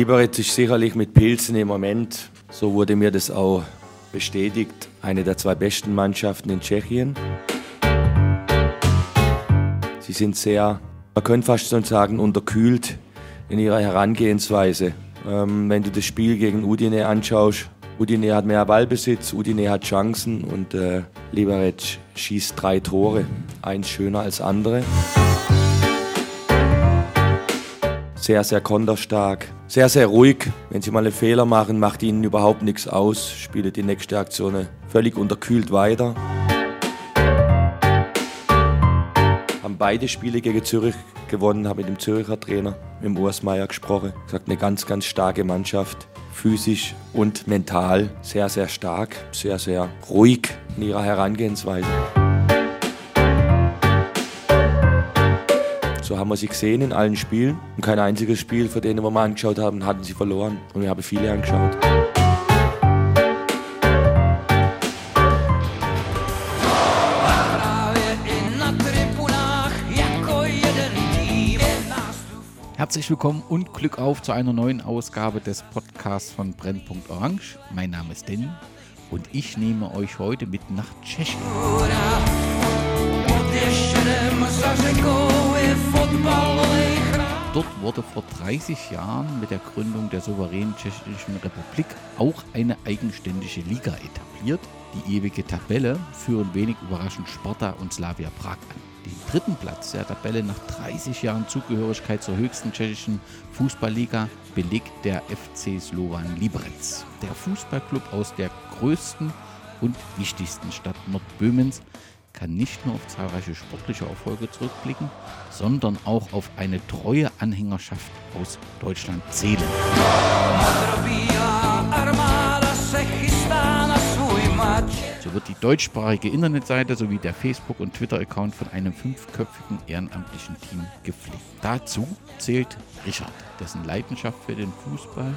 Liberec ist sicherlich mit Pilzen im Moment, so wurde mir das auch bestätigt, eine der zwei besten Mannschaften in Tschechien. Sie sind sehr, man könnte fast schon sagen, unterkühlt in ihrer Herangehensweise. Ähm, wenn du das Spiel gegen Udine anschaust, Udine hat mehr Ballbesitz, Udine hat Chancen und äh, Liberec schießt drei Tore, eins schöner als andere. Sehr, sehr konterstark, sehr, sehr ruhig. Wenn sie mal einen Fehler machen, macht ihnen überhaupt nichts aus, spielt die nächste Aktion völlig unterkühlt weiter. Haben beide Spiele gegen Zürich gewonnen, habe mit dem Zürcher Trainer, mit dem Urs Meier gesprochen. Gesagt, eine ganz, ganz starke Mannschaft. Physisch und mental sehr, sehr stark, sehr, sehr ruhig in ihrer Herangehensweise. So haben wir sie gesehen in allen Spielen. Und kein einziges Spiel, von denen wir mal angeschaut haben, hatten sie verloren. Und wir haben viele angeschaut. Herzlich willkommen und Glück auf zu einer neuen Ausgabe des Podcasts von Brennpunkt Orange. Mein Name ist Danny und ich nehme euch heute mit nach Tschechien. Dort wurde vor 30 Jahren mit der Gründung der souveränen Tschechischen Republik auch eine eigenständige Liga etabliert. Die ewige Tabelle führen wenig überraschend Sparta und Slavia Prag an. Den dritten Platz der Tabelle nach 30 Jahren Zugehörigkeit zur höchsten tschechischen Fußballliga belegt der FC Slovan Liberec. Der Fußballclub aus der größten und wichtigsten Stadt Nordböhmens kann nicht nur auf zahlreiche sportliche Erfolge zurückblicken, sondern auch auf eine treue Anhängerschaft aus Deutschland zählen. So wird die deutschsprachige Internetseite sowie der Facebook- und Twitter-Account von einem fünfköpfigen ehrenamtlichen Team gepflegt. Dazu zählt Richard, dessen Leidenschaft für den Fußball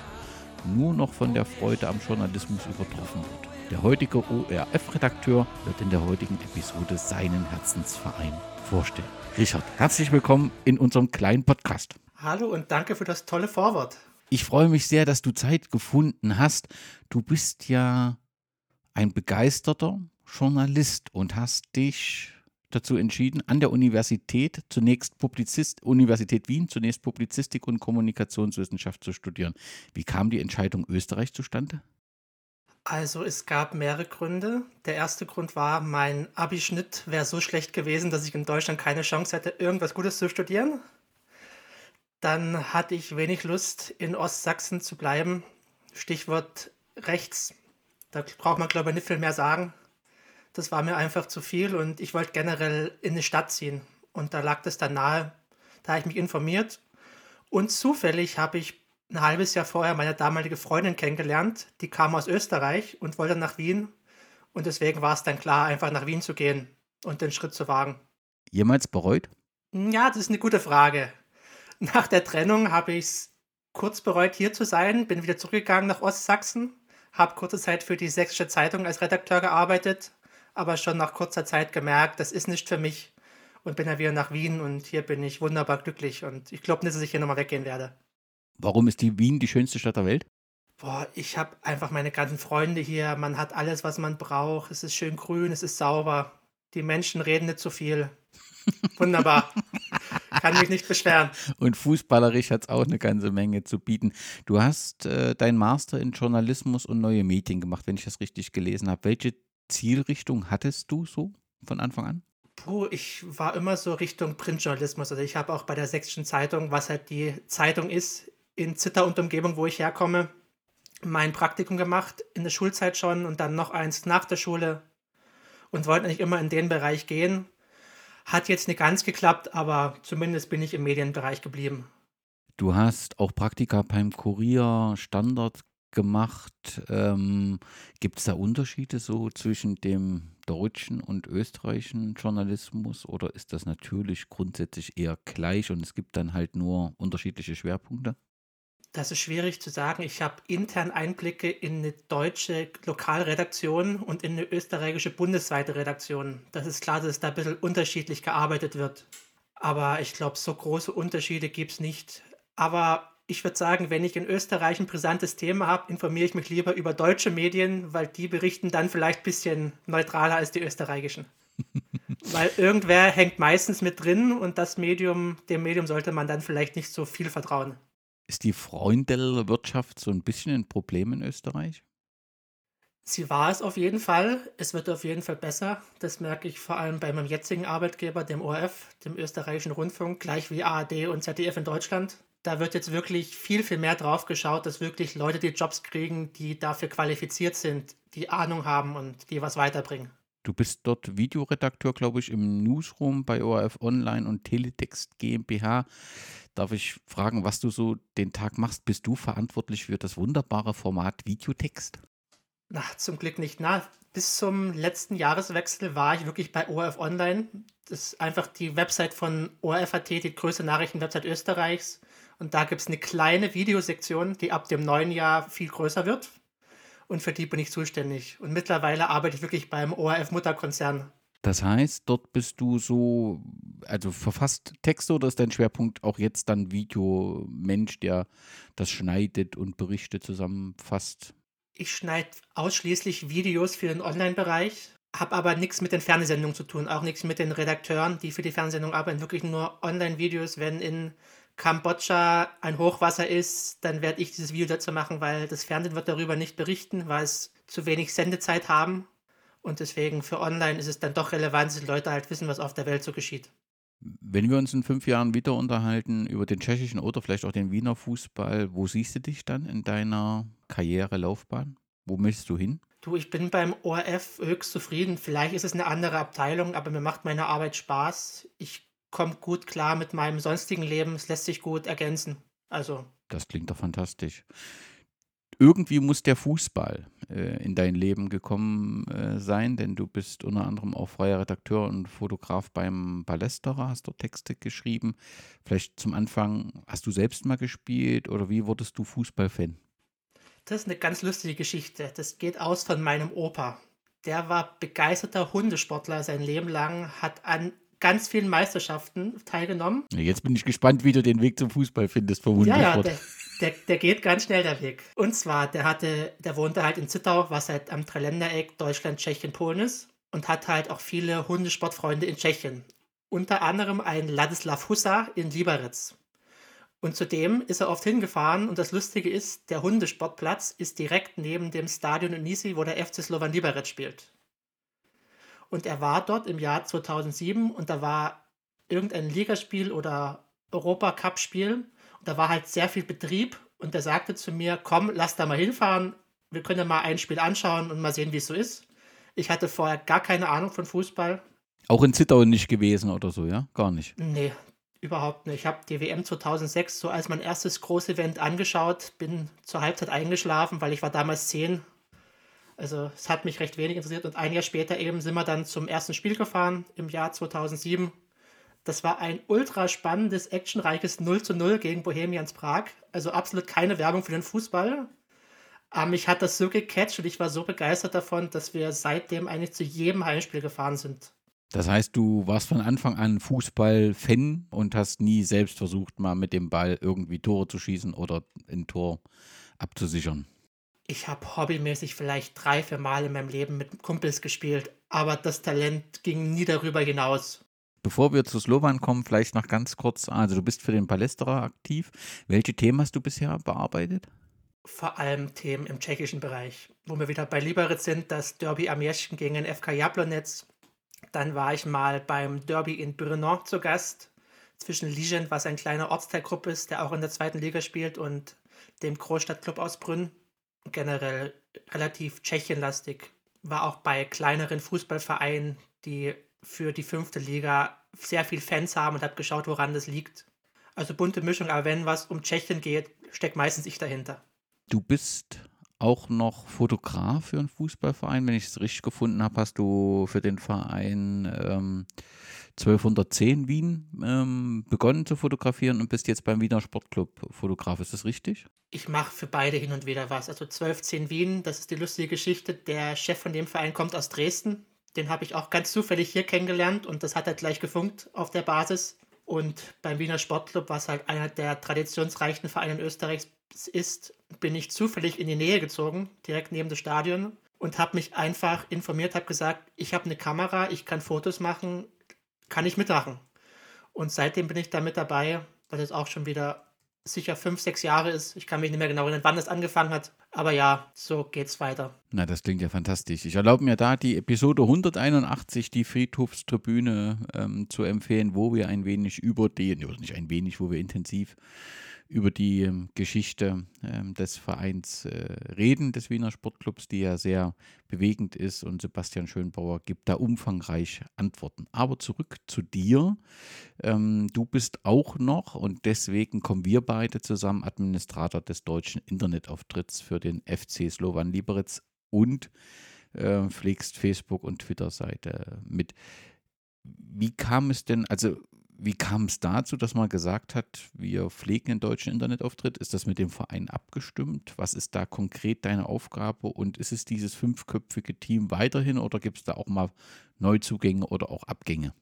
nur noch von der Freude am Journalismus übertroffen wird. Der heutige ORF-Redakteur wird in der heutigen Episode seinen Herzensverein vorstellen. Richard, herzlich willkommen in unserem kleinen Podcast. Hallo und danke für das tolle Vorwort. Ich freue mich sehr, dass du Zeit gefunden hast. Du bist ja ein begeisterter Journalist und hast dich dazu entschieden, an der Universität zunächst Publizist, Universität Wien zunächst Publizistik und Kommunikationswissenschaft zu studieren. Wie kam die Entscheidung Österreich zustande? Also es gab mehrere Gründe. Der erste Grund war, mein Abischnitt wäre so schlecht gewesen, dass ich in Deutschland keine Chance hätte, irgendwas Gutes zu studieren. Dann hatte ich wenig Lust, in Ostsachsen zu bleiben. Stichwort rechts. Da braucht man, glaube ich, nicht viel mehr sagen. Das war mir einfach zu viel und ich wollte generell in eine Stadt ziehen. Und da lag das dann nahe. Da habe ich mich informiert. Und zufällig habe ich ein halbes Jahr vorher meine damalige Freundin kennengelernt. Die kam aus Österreich und wollte nach Wien. Und deswegen war es dann klar, einfach nach Wien zu gehen und den Schritt zu wagen. Jemals bereut? Ja, das ist eine gute Frage. Nach der Trennung habe ich es kurz bereut, hier zu sein, bin wieder zurückgegangen nach Ostsachsen, habe kurze Zeit für die Sächsische Zeitung als Redakteur gearbeitet, aber schon nach kurzer Zeit gemerkt, das ist nicht für mich und bin dann wieder nach Wien und hier bin ich wunderbar glücklich und ich glaube nicht, dass ich hier nochmal weggehen werde. Warum ist die Wien die schönste Stadt der Welt? Boah, ich habe einfach meine ganzen Freunde hier. Man hat alles, was man braucht. Es ist schön grün, es ist sauber. Die Menschen reden nicht zu so viel. Wunderbar. Kann mich nicht beschweren. Und fußballerisch hat es auch eine ganze Menge zu bieten. Du hast äh, deinen Master in Journalismus und neue Medien gemacht, wenn ich das richtig gelesen habe. Welche Zielrichtung hattest du so von Anfang an? Puh, ich war immer so Richtung Printjournalismus. Also ich habe auch bei der Sächsischen Zeitung, was halt die Zeitung ist, in Zitter und Umgebung, wo ich herkomme, mein Praktikum gemacht, in der Schulzeit schon und dann noch eins nach der Schule und wollte eigentlich immer in den Bereich gehen. Hat jetzt nicht ganz geklappt, aber zumindest bin ich im Medienbereich geblieben. Du hast auch Praktika beim Kurier Standard gemacht. Ähm, Gibt es da Unterschiede so zwischen dem deutschen und österreichischen Journalismus oder ist das natürlich grundsätzlich eher gleich und es gibt dann halt nur unterschiedliche Schwerpunkte? Das ist schwierig zu sagen. Ich habe intern Einblicke in eine deutsche Lokalredaktion und in eine österreichische bundesweite Redaktion. Das ist klar, dass da ein bisschen unterschiedlich gearbeitet wird. Aber ich glaube, so große Unterschiede gibt es nicht. Aber Ich würde sagen, wenn ich in Österreich ein brisantes Thema habe, informiere ich mich lieber über deutsche Medien, weil die berichten dann vielleicht ein bisschen neutraler als die österreichischen. weil irgendwer hängt meistens mit drin und das Medium, dem Medium sollte man dann vielleicht nicht so viel vertrauen. Ist die Freundelwirtschaft so ein bisschen ein Problem in Österreich? Sie war es auf jeden Fall. Es wird auf jeden Fall besser. Das merke ich vor allem bei meinem jetzigen Arbeitgeber, dem ORF, dem österreichischen Rundfunk, gleich wie ARD und ZDF in Deutschland. Da wird jetzt wirklich viel, viel mehr drauf geschaut, dass wirklich Leute die Jobs kriegen, die dafür qualifiziert sind, die Ahnung haben und die was weiterbringen. Du bist dort Videoredakteur, glaube ich, im Newsroom bei ORF Online und Teletext GmbH. Darf ich fragen, was du so den Tag machst? Bist du verantwortlich für das wunderbare Format Videotext? Na, zum Glück nicht. Na, bis zum letzten Jahreswechsel war ich wirklich bei ORF Online. Das ist einfach die Website von ORF.at, die größte Nachrichtenwebsite Österreichs. Und da gibt es eine kleine Videosektion, die ab dem neuen Jahr viel größer wird. Und für die bin ich zuständig. Und mittlerweile arbeite ich wirklich beim ORF-Mutterkonzern. Das heißt, dort bist du so, also verfasst Texte oder ist dein Schwerpunkt auch jetzt dann Videomensch, der das schneidet und Berichte zusammenfasst? Ich schneide ausschließlich Videos für den Online-Bereich, habe aber nichts mit den Fernsehsendungen zu tun, auch nichts mit den Redakteuren, die für die Fernsehsendung arbeiten. Wirklich nur Online-Videos. Wenn in Kambodscha ein Hochwasser ist, dann werde ich dieses Video dazu machen, weil das Fernsehen wird darüber nicht berichten, weil es zu wenig Sendezeit haben. Und deswegen für Online ist es dann doch relevant, dass die Leute halt wissen, was auf der Welt so geschieht. Wenn wir uns in fünf Jahren wieder unterhalten über den tschechischen oder vielleicht auch den Wiener Fußball, wo siehst du dich dann in deiner Karrierelaufbahn? Wo möchtest du hin? Du, ich bin beim ORF höchst zufrieden. Vielleicht ist es eine andere Abteilung, aber mir macht meine Arbeit Spaß. Ich komme gut klar mit meinem sonstigen Leben. Es lässt sich gut ergänzen. Also. Das klingt doch fantastisch irgendwie muss der Fußball äh, in dein Leben gekommen äh, sein, denn du bist unter anderem auch freier Redakteur und Fotograf beim Ballesterer, hast dort Texte geschrieben. Vielleicht zum Anfang, hast du selbst mal gespielt oder wie wurdest du Fußballfan? Das ist eine ganz lustige Geschichte. Das geht aus von meinem Opa. Der war begeisterter Hundesportler sein Leben lang, hat an ganz vielen Meisterschaften teilgenommen. Jetzt bin ich gespannt, wie du den Weg zum Fußball findest, vermutlich. Ja, ja, der, der, der geht ganz schnell, der Weg. Und zwar, der hatte, der wohnte halt in Zittau, was halt am Dreiländereck Deutschland, Tschechien, Polen ist. Und hat halt auch viele Hundesportfreunde in Tschechien. Unter anderem ein Ladislav Husa in Liberec. Und zudem ist er oft hingefahren und das Lustige ist, der Hundesportplatz ist direkt neben dem Stadion in Nisi, wo der FC Slovan Liberec spielt. Und er war dort im Jahr 2007 und da war irgendein Ligaspiel oder Europacup-Spiel da war halt sehr viel Betrieb und der sagte zu mir, komm, lass da mal hinfahren, wir können ja mal ein Spiel anschauen und mal sehen, wie es so ist. Ich hatte vorher gar keine Ahnung von Fußball. Auch in Zittau nicht gewesen oder so, ja? Gar nicht. Nee, überhaupt nicht. Ich habe die WM 2006 so als mein erstes Großevent angeschaut, bin zur Halbzeit eingeschlafen, weil ich war damals zehn. Also es hat mich recht wenig interessiert und ein Jahr später eben sind wir dann zum ersten Spiel gefahren im Jahr 2007 das war ein ultra spannendes, actionreiches 0 zu 0 gegen Bohemians Prag. Also absolut keine Werbung für den Fußball. Aber mich hat das so gecatcht und ich war so begeistert davon, dass wir seitdem eigentlich zu jedem Heimspiel gefahren sind. Das heißt, du warst von Anfang an Fußball-Fan und hast nie selbst versucht, mal mit dem Ball irgendwie Tore zu schießen oder ein Tor abzusichern. Ich habe hobbymäßig vielleicht drei, vier Mal in meinem Leben mit Kumpels gespielt, aber das Talent ging nie darüber hinaus. Bevor wir zu Slowan kommen, vielleicht noch ganz kurz, also du bist für den Palästra aktiv. Welche Themen hast du bisher bearbeitet? Vor allem Themen im tschechischen Bereich, wo wir wieder bei Liberec sind, das Derby Amierschen gegen den FK Jablonec. Dann war ich mal beim Derby in Brno zu Gast, zwischen Ligent, was ein kleiner Ortsteilgruppe ist, der auch in der zweiten Liga spielt, und dem Großstadtclub aus Brünn. Generell relativ tschechenlastig. War auch bei kleineren Fußballvereinen, die für die fünfte Liga sehr viel Fans haben und habe geschaut, woran das liegt. Also bunte Mischung, aber wenn was um Tschechien geht, steckt meistens ich dahinter. Du bist auch noch Fotograf für einen Fußballverein. Wenn ich es richtig gefunden habe, hast du für den Verein ähm, 1210 Wien ähm, begonnen zu fotografieren und bist jetzt beim Wiener Sportclub Fotograf. Ist das richtig? Ich mache für beide hin und wieder was. Also 1210 Wien, das ist die lustige Geschichte. Der Chef von dem Verein kommt aus Dresden den habe ich auch ganz zufällig hier kennengelernt und das hat halt gleich gefunkt auf der Basis. Und beim Wiener Sportclub, was halt einer der traditionsreichsten Vereine in Österreich ist, bin ich zufällig in die Nähe gezogen, direkt neben dem Stadion und habe mich einfach informiert, habe gesagt, ich habe eine Kamera, ich kann Fotos machen, kann ich mitmachen. Und seitdem bin ich da mit dabei, was jetzt auch schon wieder sicher fünf, sechs Jahre ist. Ich kann mich nicht mehr genau erinnern, wann das angefangen hat. Aber ja, so geht's weiter. Na, das klingt ja fantastisch. Ich erlaube mir da die Episode 181, die Friedhofstribüne, ähm, zu empfehlen, wo wir ein wenig über die, nicht ein wenig, wo wir intensiv über die ähm, Geschichte ähm, des Vereins äh, reden, des Wiener Sportclubs, die ja sehr bewegend ist und Sebastian Schönbauer gibt da umfangreich Antworten. Aber zurück zu dir. Ähm, du bist auch noch und deswegen kommen wir beide zusammen Administrator des deutschen Internetauftritts für den FC Slovan Liberec und äh, pflegst Facebook- und Twitter-Seite mit. Wie kam es denn, also wie kam es dazu, dass man gesagt hat, wir pflegen den deutschen Internetauftritt? Ist das mit dem Verein abgestimmt? Was ist da konkret deine Aufgabe? Und ist es dieses fünfköpfige Team weiterhin oder gibt es da auch mal Neuzugänge oder auch Abgänge?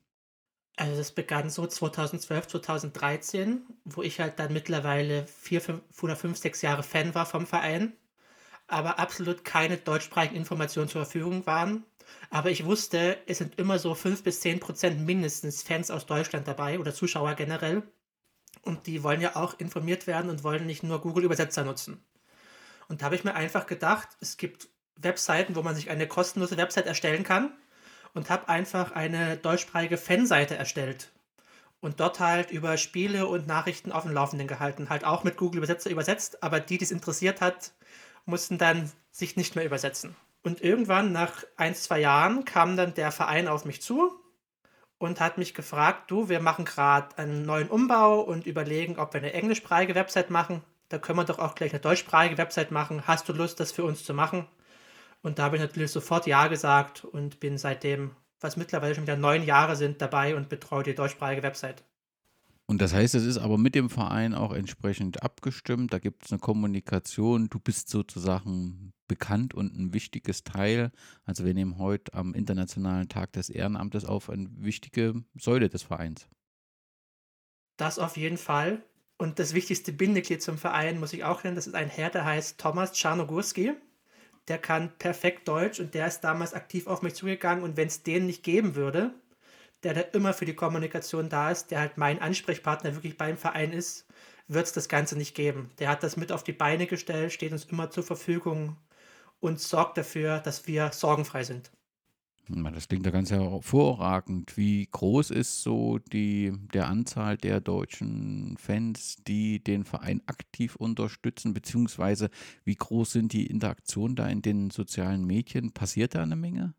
Also das begann so 2012, 2013, wo ich halt dann mittlerweile vier, fünf oder fünf, sechs Jahre Fan war vom Verein, aber absolut keine deutschsprachigen Informationen zur Verfügung waren. Aber ich wusste, es sind immer so 5 bis 10 Prozent mindestens Fans aus Deutschland dabei oder Zuschauer generell. Und die wollen ja auch informiert werden und wollen nicht nur Google-Übersetzer nutzen. Und da habe ich mir einfach gedacht, es gibt Webseiten, wo man sich eine kostenlose Website erstellen kann und habe einfach eine deutschsprachige Fanseite erstellt. Und dort halt über Spiele und Nachrichten auf dem Laufenden gehalten. Halt auch mit Google-Übersetzer übersetzt, aber die, die es interessiert hat, mussten dann sich nicht mehr übersetzen. Und irgendwann nach ein, zwei Jahren kam dann der Verein auf mich zu und hat mich gefragt, du, wir machen gerade einen neuen Umbau und überlegen, ob wir eine englischsprachige Website machen. Da können wir doch auch gleich eine deutschsprachige Website machen. Hast du Lust, das für uns zu machen? Und da habe ich natürlich sofort Ja gesagt und bin seitdem, was mittlerweile schon wieder neun Jahre sind, dabei und betreue die deutschsprachige Website. Und das heißt, es ist aber mit dem Verein auch entsprechend abgestimmt. Da gibt es eine Kommunikation. Du bist sozusagen bekannt und ein wichtiges Teil. Also wir nehmen heute am Internationalen Tag des Ehrenamtes auf eine wichtige Säule des Vereins. Das auf jeden Fall. Und das wichtigste Bindeglied zum Verein muss ich auch nennen. Das ist ein Herr, der heißt Thomas Czarnogurski. Der kann perfekt Deutsch und der ist damals aktiv auf mich zugegangen. Und wenn es den nicht geben würde, der da immer für die Kommunikation da ist, der halt mein Ansprechpartner wirklich beim Verein ist, wird es das Ganze nicht geben. Der hat das mit auf die Beine gestellt, steht uns immer zur Verfügung und sorgt dafür, dass wir sorgenfrei sind. Das klingt ja ganz hervorragend. Wie groß ist so die der Anzahl der deutschen Fans, die den Verein aktiv unterstützen, beziehungsweise wie groß sind die Interaktionen da in den sozialen Medien? Passiert da eine Menge?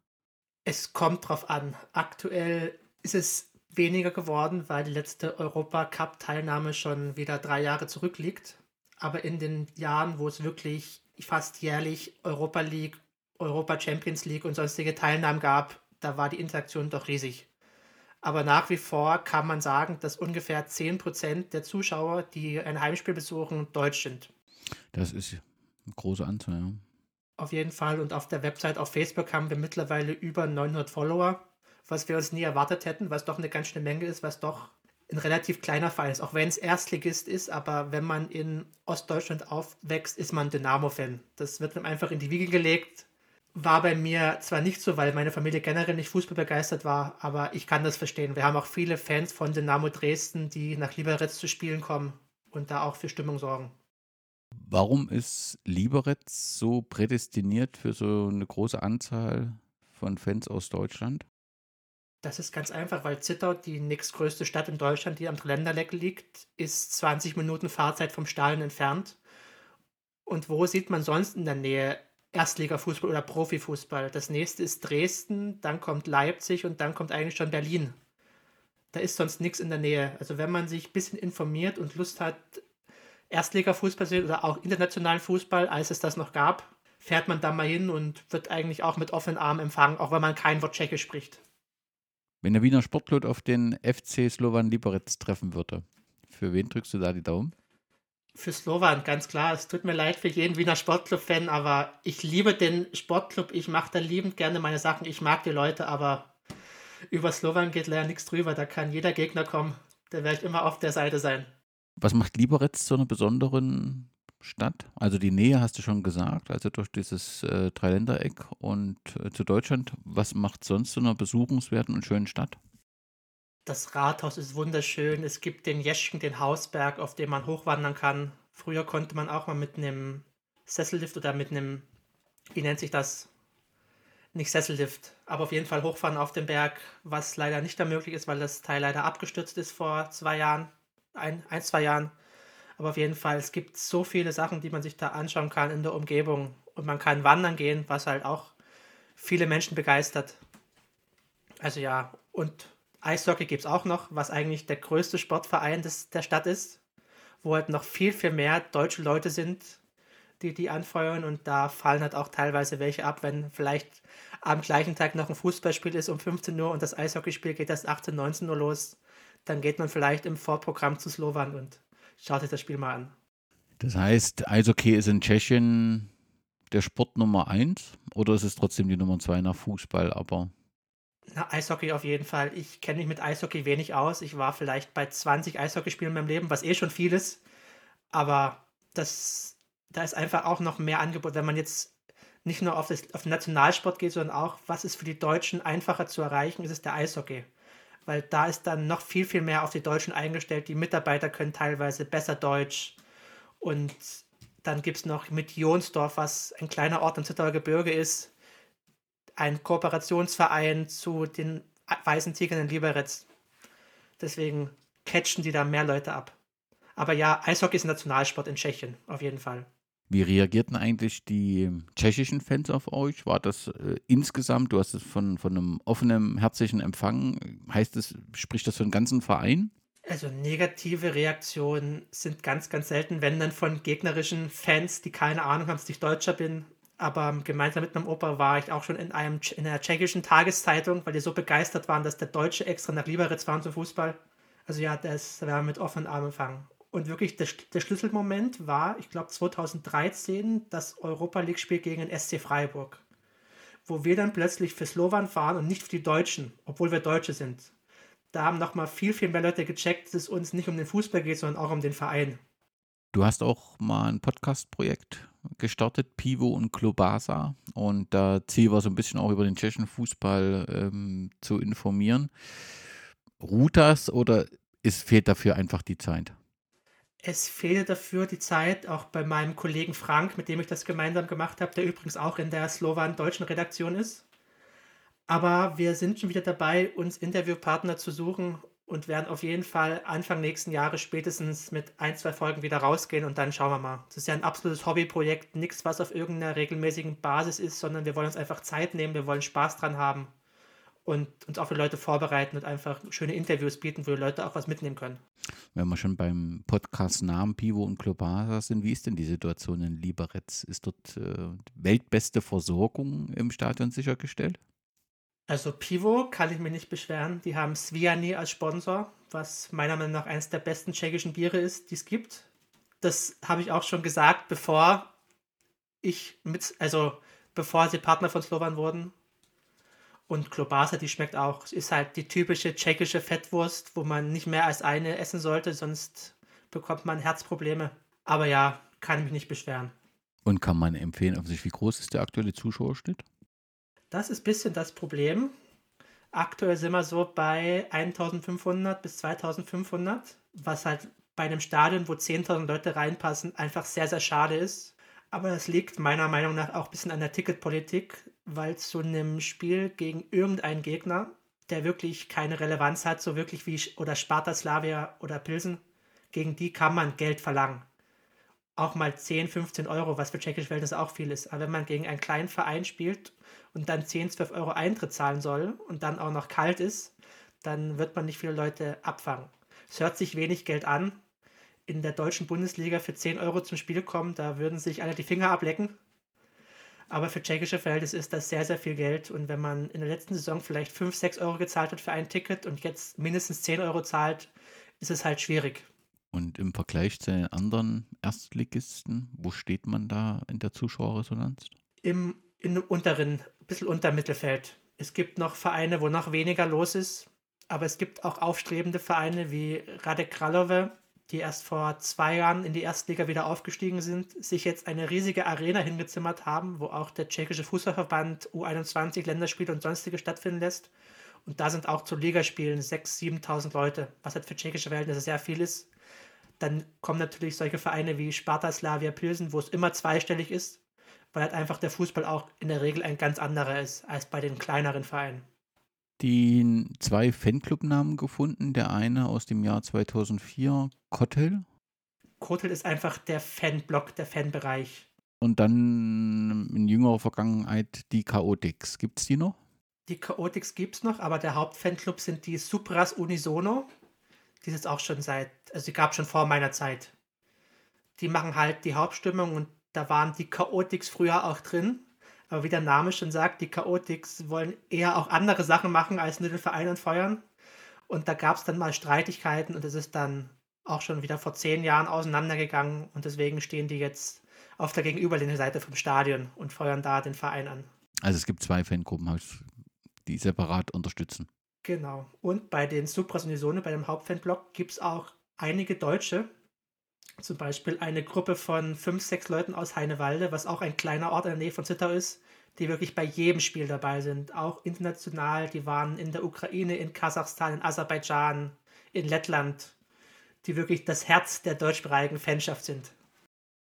Es kommt drauf an. Aktuell ist es weniger geworden, weil die letzte Europacup-Teilnahme schon wieder drei Jahre zurückliegt. Aber in den Jahren, wo es wirklich fast jährlich Europa League, Europa Champions League und sonstige Teilnahmen gab, da war die Interaktion doch riesig. Aber nach wie vor kann man sagen, dass ungefähr 10% der Zuschauer, die ein Heimspiel besuchen, deutsch sind. Das ist eine große Anzahl, ja. Auf jeden Fall. Und auf der Website auf Facebook haben wir mittlerweile über 900 Follower, was wir uns nie erwartet hätten, was doch eine ganz schöne Menge ist, was doch ein relativ kleiner Verein ist, auch wenn es Erstligist ist, aber wenn man in Ostdeutschland aufwächst, ist man Dynamo-Fan. Das wird einem einfach in die Wiege gelegt. War bei mir zwar nicht so, weil meine Familie generell nicht Fußball begeistert war, aber ich kann das verstehen. Wir haben auch viele Fans von Dynamo Dresden, die nach Liberec zu spielen kommen und da auch für Stimmung sorgen. Warum ist Liberec so prädestiniert für so eine große Anzahl von Fans aus Deutschland? Das ist ganz einfach, weil Zittau, die nächstgrößte Stadt in Deutschland, die am Dreiländerleck liegt, ist 20 Minuten Fahrzeit vom Stadion entfernt. Und wo sieht man sonst in der Nähe Erstligafußball oder Profifußball? Das nächste ist Dresden, dann kommt Leipzig und dann kommt eigentlich schon Berlin. Da ist sonst nichts in der Nähe. Also wenn man sich ein bisschen informiert und Lust hat, Erstligafußball zu sehen oder auch internationalen Fußball, als es das noch gab, fährt man da mal hin und wird eigentlich auch mit offenen Armen empfangen, auch wenn man kein Wort Tschechisch spricht. Wenn der Wiener Sportclub auf den FC Slovan Liberec treffen würde, für wen drückst du da die Daumen? Für Slovan, ganz klar. Es tut mir leid für jeden Wiener Sportclub-Fan, aber ich liebe den Sportclub. Ich mache da liebend gerne meine Sachen. Ich mag die Leute, aber über Slovan geht leider nichts drüber. Da kann jeder Gegner kommen. Da werde ich immer auf der Seite sein. Was macht Liberec zu einer besonderen Stadt? Also die Nähe hast du schon gesagt, also durch dieses äh, Dreiländereck und äh, zu Deutschland. Was macht sonst zu einer besuchenswerten und schönen Stadt? Das Rathaus ist wunderschön. Es gibt den Jeschken, den Hausberg, auf dem man hochwandern kann. Früher konnte man auch mal mit einem Sessellift oder mit einem, wie nennt sich das? Nicht Sessellift, aber auf jeden Fall hochfahren auf den Berg, was leider nicht mehr möglich ist, weil das Teil leider abgestürzt ist vor zwei Jahren, ein, ein zwei Jahren. Aber auf jeden Fall, es gibt so viele Sachen, die man sich da anschauen kann in der Umgebung. Und man kann wandern gehen, was halt auch viele Menschen begeistert. Also ja, und Eishockey gibt es auch noch, was eigentlich der größte Sportverein des, der Stadt ist, wo halt noch viel, viel mehr deutsche Leute sind, die die anfeuern und da fallen halt auch teilweise welche ab, wenn vielleicht am gleichen Tag noch ein Fußballspiel ist um 15 Uhr und das Eishockeyspiel geht erst 18, 19 Uhr los, dann geht man vielleicht im Vorprogramm zu Slowan und schaut sich das Spiel mal an. Das heißt, Eishockey ist in Tschechien der Sport Nummer eins oder ist es trotzdem die Nummer zwei nach Fußball, aber na, Eishockey auf jeden Fall. Ich kenne mich mit Eishockey wenig aus. Ich war vielleicht bei 20 Eishockeyspielen in meinem Leben, was eh schon viel ist. Aber das, da ist einfach auch noch mehr Angebot, wenn man jetzt nicht nur auf, das, auf den Nationalsport geht, sondern auch, was ist für die Deutschen einfacher zu erreichen, ist es der Eishockey. Weil da ist dann noch viel, viel mehr auf die Deutschen eingestellt. Die Mitarbeiter können teilweise besser Deutsch. Und dann gibt es noch mit Jonsdorf, was ein kleiner Ort im Zittauer Gebirge ist, ein Kooperationsverein zu den Weißen Tigern in Liberec. Deswegen catchen die da mehr Leute ab. Aber ja, Eishockey ist ein Nationalsport in Tschechien, auf jeden Fall. Wie reagierten eigentlich die tschechischen Fans auf euch? War das äh, insgesamt, du hast es von, von einem offenen, herzlichen Empfang, heißt es, spricht das für den ganzen Verein? Also negative Reaktionen sind ganz, ganz selten, wenn dann von gegnerischen Fans, die keine Ahnung haben, dass ich Deutscher bin aber gemeinsam mit meinem Opa war ich auch schon in, einem, in einer tschechischen Tageszeitung, weil die so begeistert waren, dass der Deutsche extra nach Liberec fahren zum Fußball. Also ja, das war mit offenen Armen empfangen. Und wirklich der, der Schlüsselmoment war, ich glaube 2013, das Europa League-Spiel gegen den SC Freiburg. Wo wir dann plötzlich für Slowan fahren und nicht für die Deutschen, obwohl wir Deutsche sind. Da haben nochmal viel, viel mehr Leute gecheckt, dass es uns nicht um den Fußball geht, sondern auch um den Verein. Du hast auch mal ein Podcast-Projekt gestartet, Pivo und Klobasa. Und da Ziel war so ein bisschen auch über den tschechischen Fußball ähm, zu informieren. Ruht das oder ist, fehlt dafür einfach die Zeit? Es fehlt dafür die Zeit, auch bei meinem Kollegen Frank, mit dem ich das gemeinsam gemacht habe, der übrigens auch in der Slowan-deutschen Redaktion ist. Aber wir sind schon wieder dabei, uns Interviewpartner zu suchen und werden auf jeden Fall Anfang nächsten Jahres spätestens mit ein, zwei Folgen wieder rausgehen und dann schauen wir mal. Das ist ja ein absolutes Hobbyprojekt, nichts, was auf irgendeiner regelmäßigen Basis ist, sondern wir wollen uns einfach Zeit nehmen, wir wollen Spaß dran haben und uns auch für Leute vorbereiten und einfach schöne Interviews bieten, wo die Leute auch was mitnehmen können. Wenn wir schon beim Podcast Namen Pivo und Globasa sind, wie ist denn die Situation in Liberec? Ist dort äh, weltbeste Versorgung im Stadion sichergestellt? Also Pivo kann ich mir nicht beschweren. Die haben Sviani als Sponsor, was meiner Meinung nach eines der besten tschechischen Biere ist, die es gibt. Das habe ich auch schon gesagt, bevor ich mit, also bevor sie Partner von Slovan wurden. Und Klobasa, die schmeckt auch, ist halt die typische tschechische Fettwurst, wo man nicht mehr als eine essen sollte, sonst bekommt man Herzprobleme. Aber ja, kann ich mich nicht beschweren. Und kann man empfehlen, auf sich, wie groß ist der aktuelle Zuschauerschnitt? Das ist ein bisschen das Problem. Aktuell sind wir so bei 1500 bis 2500, was halt bei einem Stadion, wo 10.000 Leute reinpassen, einfach sehr, sehr schade ist. Aber das liegt meiner Meinung nach auch ein bisschen an der Ticketpolitik, weil zu einem Spiel gegen irgendeinen Gegner, der wirklich keine Relevanz hat, so wirklich wie oder Sparta Slavia oder Pilsen, gegen die kann man Geld verlangen. Auch mal 10, 15 Euro, was für tschechische Verhältnisse auch viel ist. Aber wenn man gegen einen kleinen Verein spielt und dann 10, 12 Euro Eintritt zahlen soll und dann auch noch kalt ist, dann wird man nicht viele Leute abfangen. Es hört sich wenig Geld an. In der deutschen Bundesliga für 10 Euro zum Spiel kommen, da würden sich alle die Finger ablecken. Aber für tschechische Verhältnisse ist das sehr, sehr viel Geld. Und wenn man in der letzten Saison vielleicht 5, 6 Euro gezahlt hat für ein Ticket und jetzt mindestens 10 Euro zahlt, ist es halt schwierig. Und im Vergleich zu den anderen Erstligisten, wo steht man da in der Zuschauerresonanz? Im, im unteren bisschen unter Mittelfeld. Es gibt noch Vereine, wo noch weniger los ist, aber es gibt auch aufstrebende Vereine wie Radek Kralove, die erst vor zwei Jahren in die Erstliga wieder aufgestiegen sind, sich jetzt eine riesige Arena hingezimmert haben, wo auch der tschechische Fußballverband U21 Länderspiele und sonstige stattfinden lässt. Und da sind auch zu Ligaspielen 6.000, 7.000 Leute, was halt für tschechische Verhältnisse sehr viel ist. Dann kommen natürlich solche Vereine wie Sparta Slavia Pilsen, wo es immer zweistellig ist, weil halt einfach der Fußball auch in der Regel ein ganz anderer ist als bei den kleineren Vereinen. Die zwei Fanclub-Namen gefunden. Der eine aus dem Jahr 2004, Kotel. Kotel ist einfach der Fanblock, der Fanbereich. Und dann in jüngerer Vergangenheit die Chaotix. Gibt es die noch? Die Chaotix gibt es noch, aber der Hauptfanclub sind die Supras Unisono. Die ist auch schon seit, also die gab schon vor meiner Zeit. Die machen halt die Hauptstimmung und da waren die Chaotix früher auch drin. Aber wie der Name schon sagt, die Chaotix wollen eher auch andere Sachen machen als nur den Verein anfeuern. Und da gab es dann mal Streitigkeiten und es ist dann auch schon wieder vor zehn Jahren auseinandergegangen und deswegen stehen die jetzt auf der gegenüberliegenden Seite vom Stadion und feuern da den Verein an. Also es gibt zwei Fangruppen, die separat unterstützen. Genau. Und bei den Supras Unisone, bei dem Hauptfanblock, gibt es auch einige Deutsche, zum Beispiel eine Gruppe von fünf, sechs Leuten aus Heinewalde, was auch ein kleiner Ort in der Nähe von Zittau ist, die wirklich bei jedem Spiel dabei sind. Auch international, die waren in der Ukraine, in Kasachstan, in Aserbaidschan, in Lettland, die wirklich das Herz der deutschsprachigen Fanschaft sind.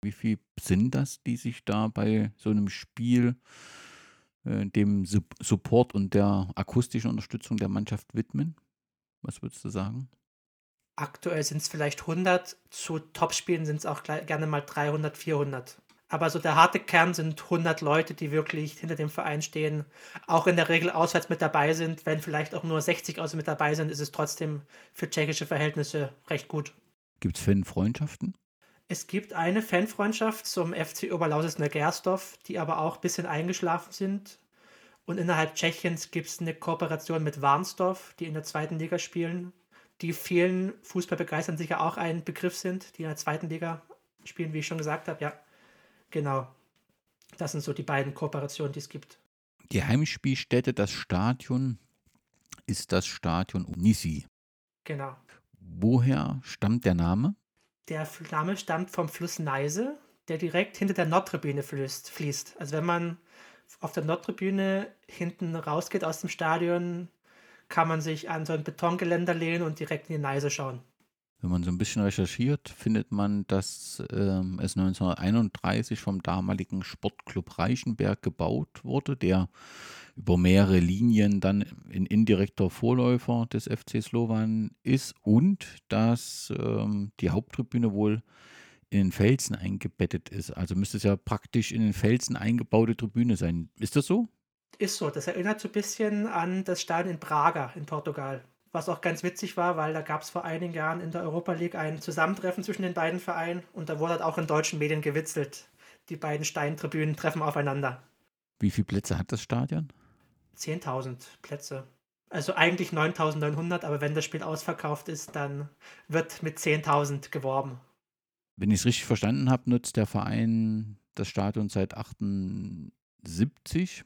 Wie viel sind das, die sich da bei so einem Spiel äh, dem Support und der akustischen Unterstützung der Mannschaft widmen? Was würdest du sagen? Aktuell sind es vielleicht 100, zu Topspielen sind es auch gerne mal 300, 400. Aber so der harte Kern sind 100 Leute, die wirklich hinter dem Verein stehen, auch in der Regel auswärts mit dabei sind. Wenn vielleicht auch nur 60 auswärts mit dabei sind, ist es trotzdem für tschechische Verhältnisse recht gut. Gibt es Fanfreundschaften? Es gibt eine Fanfreundschaft zum FC Oberlausitz Gersdorf, die aber auch ein bisschen eingeschlafen sind. Und innerhalb Tschechiens gibt es eine Kooperation mit Warnsdorf, die in der zweiten Liga spielen die vielen Fußballbegeistern sicher auch ein Begriff sind, die in der zweiten Liga spielen, wie ich schon gesagt habe. Ja, genau. Das sind so die beiden Kooperationen, die es gibt. Die Heimspielstätte, das Stadion, ist das Stadion Unisi. Genau. Woher stammt der Name? Der Name stammt vom Fluss Neise, der direkt hinter der Nordtribüne fließt. Also wenn man auf der Nordtribüne hinten rausgeht aus dem Stadion, kann man sich an so ein Betongeländer lehnen und direkt in die Neise schauen. Wenn man so ein bisschen recherchiert, findet man, dass ähm, es 1931 vom damaligen Sportclub Reichenberg gebaut wurde, der über mehrere Linien dann ein indirekter Vorläufer des FC Slovan ist und dass ähm, die Haupttribüne wohl in den Felsen eingebettet ist. Also müsste es ja praktisch in den Felsen eingebaute Tribüne sein. Ist das so? Ist so. Das erinnert so ein bisschen an das Stadion in Braga in Portugal. Was auch ganz witzig war, weil da gab es vor einigen Jahren in der Europa League ein Zusammentreffen zwischen den beiden Vereinen und da wurde halt auch in deutschen Medien gewitzelt. Die beiden Steintribünen treffen aufeinander. Wie viele Plätze hat das Stadion? 10.000 Plätze. Also eigentlich 9.900, aber wenn das Spiel ausverkauft ist, dann wird mit 10.000 geworben. Wenn ich es richtig verstanden habe, nutzt der Verein das Stadion seit 78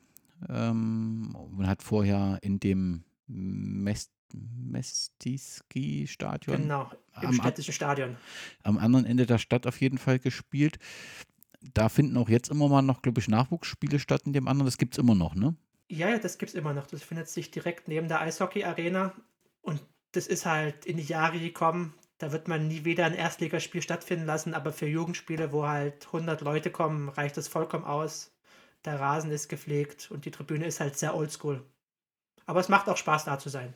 ähm, man hat vorher in dem Mest Mestiski-Stadion. Genau, im am, städtischen Stadion. Am anderen Ende der Stadt auf jeden Fall gespielt. Da finden auch jetzt immer mal noch, glaube ich, Nachwuchsspiele statt in dem anderen. Das gibt es immer noch, ne? Ja, ja, das gibt es immer noch. Das findet sich direkt neben der Eishockey-Arena. Und das ist halt in die Jahre gekommen. Da wird man nie wieder ein Erstligaspiel stattfinden lassen, aber für Jugendspiele, wo halt 100 Leute kommen, reicht das vollkommen aus der Rasen ist gepflegt und die Tribüne ist halt sehr oldschool. Aber es macht auch Spaß, da zu sein.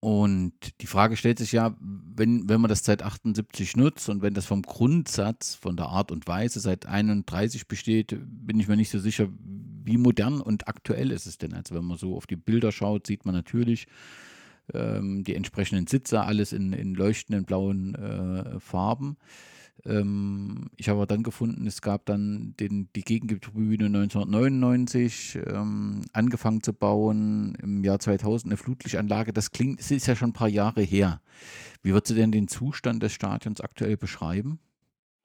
Und die Frage stellt sich ja, wenn, wenn man das seit 78 nutzt und wenn das vom Grundsatz, von der Art und Weise seit 31 besteht, bin ich mir nicht so sicher, wie modern und aktuell ist es denn. Also wenn man so auf die Bilder schaut, sieht man natürlich ähm, die entsprechenden Sitze, alles in, in leuchtenden blauen äh, Farben. Ähm, ich habe dann gefunden, es gab dann den, die Gegentribüne 1999 ähm, angefangen zu bauen, im Jahr 2000 eine Flutlichtanlage. Das klingt, es ist ja schon ein paar Jahre her. Wie würdest du denn den Zustand des Stadions aktuell beschreiben?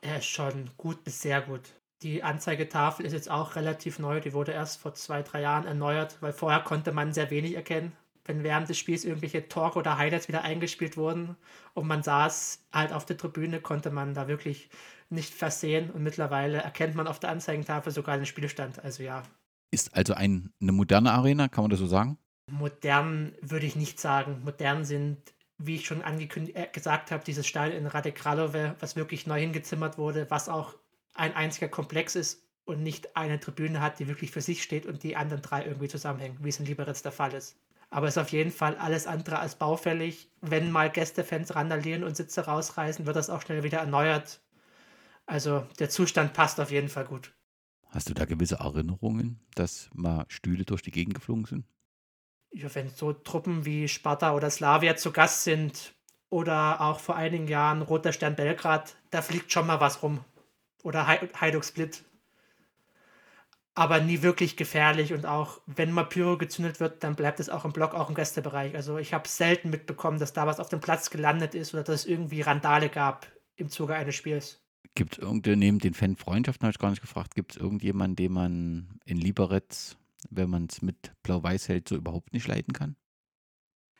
Er ist schon gut bis sehr gut. Die Anzeigetafel ist jetzt auch relativ neu. Die wurde erst vor zwei, drei Jahren erneuert, weil vorher konnte man sehr wenig erkennen, wenn während des Spiels irgendwelche Talk oder Highlights wieder eingespielt wurden und man saß halt auf der Tribüne, konnte man da wirklich nicht versehen und mittlerweile erkennt man auf der Anzeigentafel sogar den Spielstand. Also ja. Ist also ein, eine moderne Arena, kann man das so sagen? Modern würde ich nicht sagen. Modern sind, wie ich schon angekündigt äh, gesagt habe, dieses Stadion in Rade Kralove, was wirklich neu hingezimmert wurde, was auch ein einziger Komplex ist und nicht eine Tribüne hat, die wirklich für sich steht und die anderen drei irgendwie zusammenhängen, wie es in Liberec der Fall ist. Aber es ist auf jeden Fall alles andere als baufällig. Wenn mal Gästefans randalieren und Sitze rausreißen, wird das auch schnell wieder erneuert. Also der Zustand passt auf jeden Fall gut. Hast du da gewisse Erinnerungen, dass mal Stühle durch die Gegend geflogen sind? Ja, wenn so Truppen wie Sparta oder Slavia zu Gast sind oder auch vor einigen Jahren Roter Stern Belgrad, da fliegt schon mal was rum. Oder Hajduk Split aber nie wirklich gefährlich und auch wenn mal Pyro gezündet wird, dann bleibt es auch im Block, auch im Gästebereich. Also ich habe selten mitbekommen, dass da was auf dem Platz gelandet ist oder dass es irgendwie Randale gab im Zuge eines Spiels. Gibt es irgendeine, neben den Fanfreundschaften habe ich gar nicht gefragt, gibt es irgendjemanden, den man in Liberec, wenn man es mit Blau-Weiß hält, so überhaupt nicht leiten kann?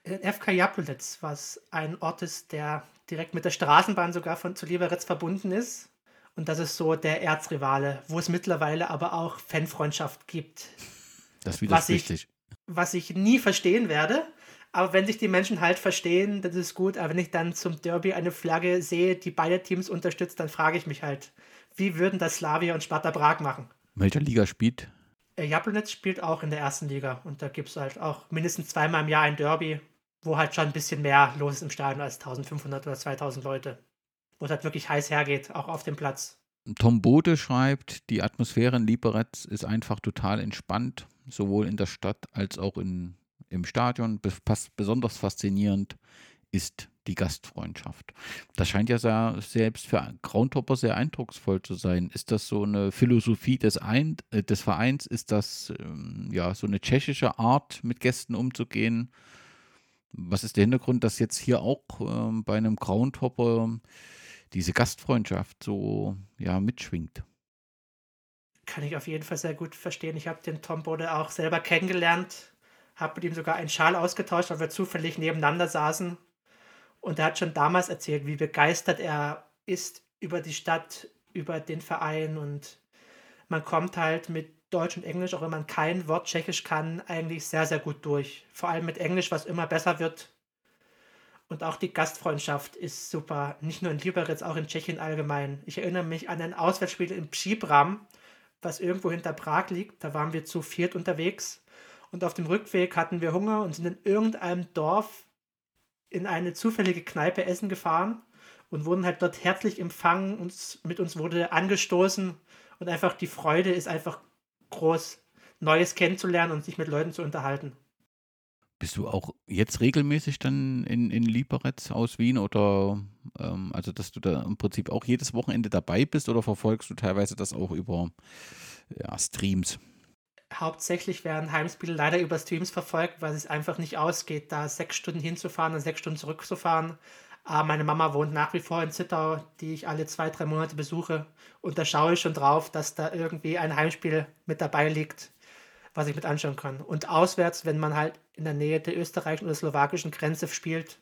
FK Jablonec, was ein Ort ist, der direkt mit der Straßenbahn sogar von zu Liberec verbunden ist und das ist so der Erzrivale, wo es mittlerweile aber auch Fanfreundschaft gibt. Das was ich, was ich nie verstehen werde. Aber wenn sich die Menschen halt verstehen, das ist gut. Aber wenn ich dann zum Derby eine Flagge sehe, die beide Teams unterstützt, dann frage ich mich halt, wie würden das Slavia und Sparta Prag machen? Welcher Liga spielt? Äh, Jablonec spielt auch in der ersten Liga. Und da gibt es halt auch mindestens zweimal im Jahr ein Derby, wo halt schon ein bisschen mehr los ist im Stadion als 1500 oder 2000 Leute wo es halt wirklich heiß hergeht, auch auf dem Platz. Tom Bode schreibt, die Atmosphäre in Liberec ist einfach total entspannt, sowohl in der Stadt als auch in, im Stadion. besonders faszinierend ist die Gastfreundschaft. Das scheint ja sehr, selbst für Groundhopper sehr eindrucksvoll zu sein. Ist das so eine Philosophie des, Ein äh, des Vereins? Ist das ähm, ja so eine tschechische Art, mit Gästen umzugehen? Was ist der Hintergrund, dass jetzt hier auch ähm, bei einem Groundhopper diese Gastfreundschaft so ja, mitschwingt. Kann ich auf jeden Fall sehr gut verstehen. Ich habe den Tom Bode auch selber kennengelernt, habe mit ihm sogar einen Schal ausgetauscht, weil wir zufällig nebeneinander saßen. Und er hat schon damals erzählt, wie begeistert er ist über die Stadt, über den Verein. Und man kommt halt mit Deutsch und Englisch, auch wenn man kein Wort Tschechisch kann, eigentlich sehr, sehr gut durch. Vor allem mit Englisch, was immer besser wird. Und auch die Gastfreundschaft ist super. Nicht nur in Liberec, auch in Tschechien allgemein. Ich erinnere mich an ein Auswärtsspiel in Pschibram, was irgendwo hinter Prag liegt. Da waren wir zu viert unterwegs. Und auf dem Rückweg hatten wir Hunger und sind in irgendeinem Dorf in eine zufällige Kneipe essen gefahren und wurden halt dort herzlich empfangen. Uns, mit uns wurde angestoßen und einfach die Freude ist einfach groß, Neues kennenzulernen und sich mit Leuten zu unterhalten. Bist du auch jetzt regelmäßig dann in, in Liberec aus Wien oder ähm, also dass du da im Prinzip auch jedes Wochenende dabei bist oder verfolgst du teilweise das auch über ja, Streams? Hauptsächlich werden Heimspiele leider über Streams verfolgt, weil es einfach nicht ausgeht, da sechs Stunden hinzufahren und sechs Stunden zurückzufahren. Aber meine Mama wohnt nach wie vor in Zittau, die ich alle zwei, drei Monate besuche. Und da schaue ich schon drauf, dass da irgendwie ein Heimspiel mit dabei liegt was ich mit anschauen kann. Und auswärts, wenn man halt in der Nähe der österreichischen oder slowakischen Grenze spielt,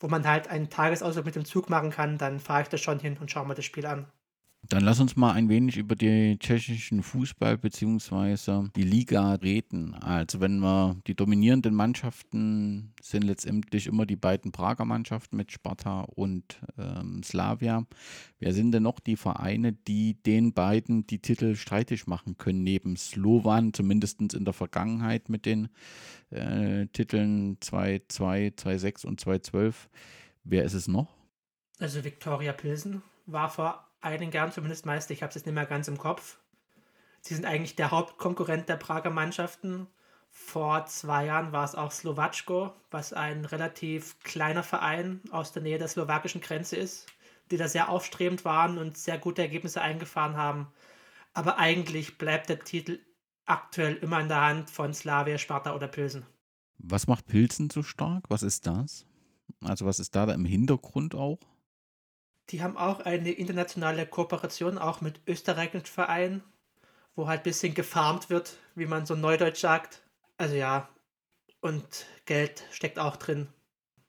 wo man halt einen Tagesausflug mit dem Zug machen kann, dann fahre ich da schon hin und schaue mir das Spiel an. Dann lass uns mal ein wenig über den tschechischen Fußball bzw. die Liga reden. Also wenn wir die dominierenden Mannschaften sind letztendlich immer die beiden Prager Mannschaften mit Sparta und ähm, Slavia. Wer sind denn noch die Vereine, die den beiden die Titel streitig machen können, neben Slovan, zumindest in der Vergangenheit mit den äh, Titeln 2-2, 2-6 und 2-12? Wer ist es noch? Also Viktoria Pilsen war vor einigen Jahren zumindest Meister. Ich habe es jetzt nicht mehr ganz im Kopf. Sie sind eigentlich der Hauptkonkurrent der Prager Mannschaften. Vor zwei Jahren war es auch Slowatschko, was ein relativ kleiner Verein aus der Nähe der slowakischen Grenze ist, die da sehr aufstrebend waren und sehr gute Ergebnisse eingefahren haben. Aber eigentlich bleibt der Titel aktuell immer in der Hand von Slavia, Sparta oder Pilsen. Was macht Pilsen so stark? Was ist das? Also was ist da, da im Hintergrund auch? Die haben auch eine internationale Kooperation, auch mit österreichischen Vereinen, wo halt ein bisschen gefarmt wird, wie man so neudeutsch sagt. Also ja, und Geld steckt auch drin.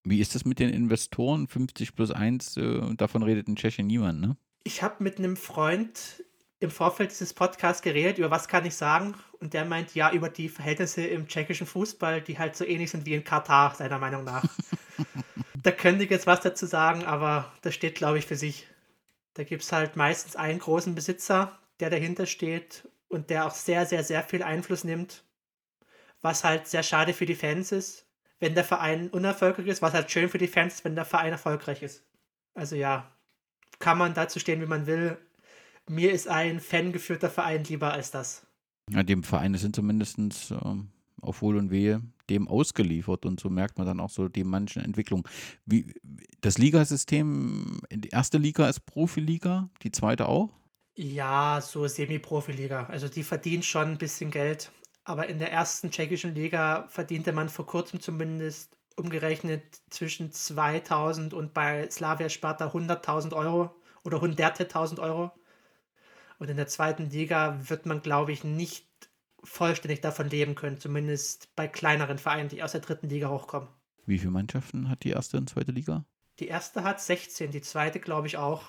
Wie ist das mit den Investoren? 50 plus 1, äh, davon redet in Tschechien niemand, ne? Ich habe mit einem Freund im Vorfeld dieses Podcasts geredet, über was kann ich sagen? Und der meint ja über die Verhältnisse im tschechischen Fußball, die halt so ähnlich sind wie in Katar, seiner Meinung nach. da könnte ich jetzt was dazu sagen, aber das steht, glaube ich, für sich. Da gibt es halt meistens einen großen Besitzer, der dahinter steht und der auch sehr, sehr, sehr viel Einfluss nimmt, was halt sehr schade für die Fans ist wenn der Verein unerfolgreich ist, was halt schön für die Fans ist, wenn der Verein erfolgreich ist. Also ja, kann man dazu stehen, wie man will. Mir ist ein fangeführter Verein lieber als das. Ja, dem Vereine sind zumindest ähm, auf Wohl und Wehe dem ausgeliefert und so merkt man dann auch so die manchen Entwicklungen. Wie, das Ligasystem, die erste Liga ist Profiliga, die zweite auch? Ja, so Semi-Profiliga. Also die verdient schon ein bisschen Geld, aber in der ersten tschechischen Liga verdiente man vor kurzem zumindest umgerechnet zwischen 2000 und bei Slavia Sparta 100.000 Euro oder 100.000 Euro. Und in der zweiten Liga wird man, glaube ich, nicht vollständig davon leben können, zumindest bei kleineren Vereinen, die aus der dritten Liga hochkommen. Wie viele Mannschaften hat die erste und zweite Liga? Die erste hat 16, die zweite glaube ich auch.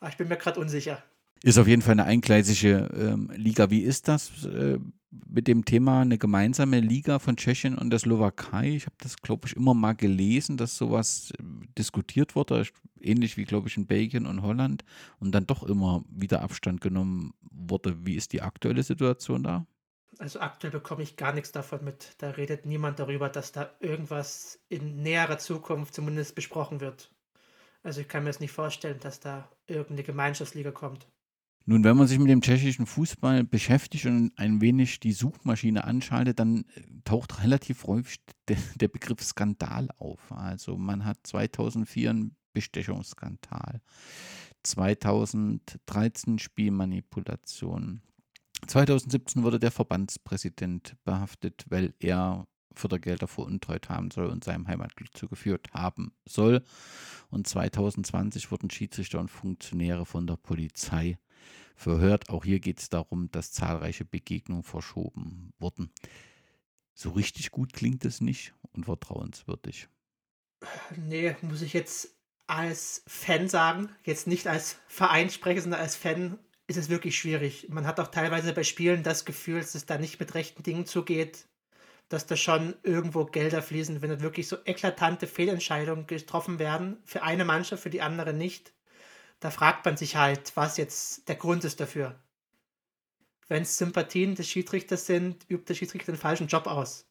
Aber ich bin mir gerade unsicher. Ist auf jeden Fall eine eingleisige ähm, Liga. Wie ist das äh, mit dem Thema eine gemeinsame Liga von Tschechien und der Slowakei? Ich habe das, glaube ich, immer mal gelesen, dass sowas äh, diskutiert wurde, ähnlich wie, glaube ich, in Belgien und Holland und dann doch immer wieder Abstand genommen wurde. Wie ist die aktuelle Situation da? Also aktuell bekomme ich gar nichts davon mit. Da redet niemand darüber, dass da irgendwas in näherer Zukunft zumindest besprochen wird. Also ich kann mir jetzt nicht vorstellen, dass da irgendeine Gemeinschaftsliga kommt. Nun, wenn man sich mit dem tschechischen Fußball beschäftigt und ein wenig die Suchmaschine anschaltet, dann äh, taucht relativ häufig der, der Begriff Skandal auf. Also man hat 2004 einen Bestechungsskandal, 2013 Spielmanipulation, 2017 wurde der Verbandspräsident behaftet, weil er Fördergelder veruntreut haben soll und seinem Heimatglück zugeführt haben soll. Und 2020 wurden Schiedsrichter und Funktionäre von der Polizei verhört. Auch hier geht es darum, dass zahlreiche Begegnungen verschoben wurden. So richtig gut klingt es nicht und vertrauenswürdig. Nee, muss ich jetzt als Fan sagen, jetzt nicht als Verein spreche, sondern als Fan ist es wirklich schwierig. Man hat auch teilweise bei Spielen das Gefühl, dass es da nicht mit rechten Dingen zugeht, dass da schon irgendwo Gelder fließen, wenn da wirklich so eklatante Fehlentscheidungen getroffen werden, für eine Mannschaft, für die andere nicht da fragt man sich halt, was jetzt der Grund ist dafür. Wenn es Sympathien des Schiedsrichters sind, übt der Schiedsrichter den falschen Job aus.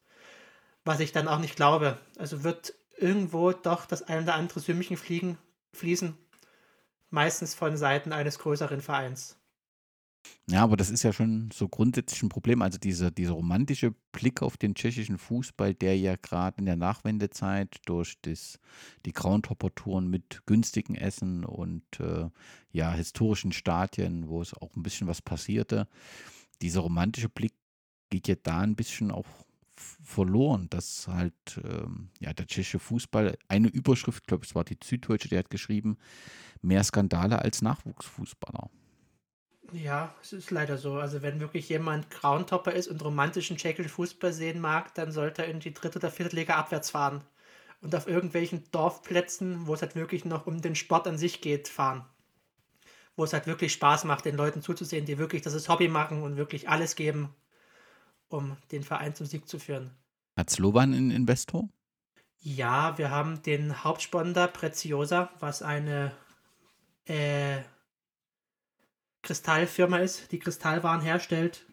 Was ich dann auch nicht glaube. Also wird irgendwo doch das ein oder andere Sümmchen fliegen, fließen. Meistens von Seiten eines größeren Vereins. Ja, aber das ist ja schon so grundsätzlich ein Problem. Also dieser, dieser romantische Blick auf den tschechischen Fußball, der ja gerade in der Nachwendezeit durch das, die Groundhopper-Touren mit günstigen Essen und äh, ja, historischen Stadien, wo es auch ein bisschen was passierte, dieser romantische Blick geht ja da ein bisschen auch verloren, dass halt ähm, ja, der tschechische Fußball, eine Überschrift, glaube ich, es war die Süddeutsche, der hat geschrieben, mehr Skandale als Nachwuchsfußballer. Ja, es ist leider so. Also wenn wirklich jemand Groundhopper ist und romantischen tschechischen Fußball sehen mag, dann sollte er in die dritte oder vierte Liga abwärts fahren. Und auf irgendwelchen Dorfplätzen, wo es halt wirklich noch um den Sport an sich geht, fahren. Wo es halt wirklich Spaß macht, den Leuten zuzusehen, die wirklich das Hobby machen und wirklich alles geben, um den Verein zum Sieg zu führen. Hat Slovan einen Investor? Ja, wir haben den Hauptsponsor Preziosa, was eine äh, Kristallfirma ist, die Kristallwaren herstellt,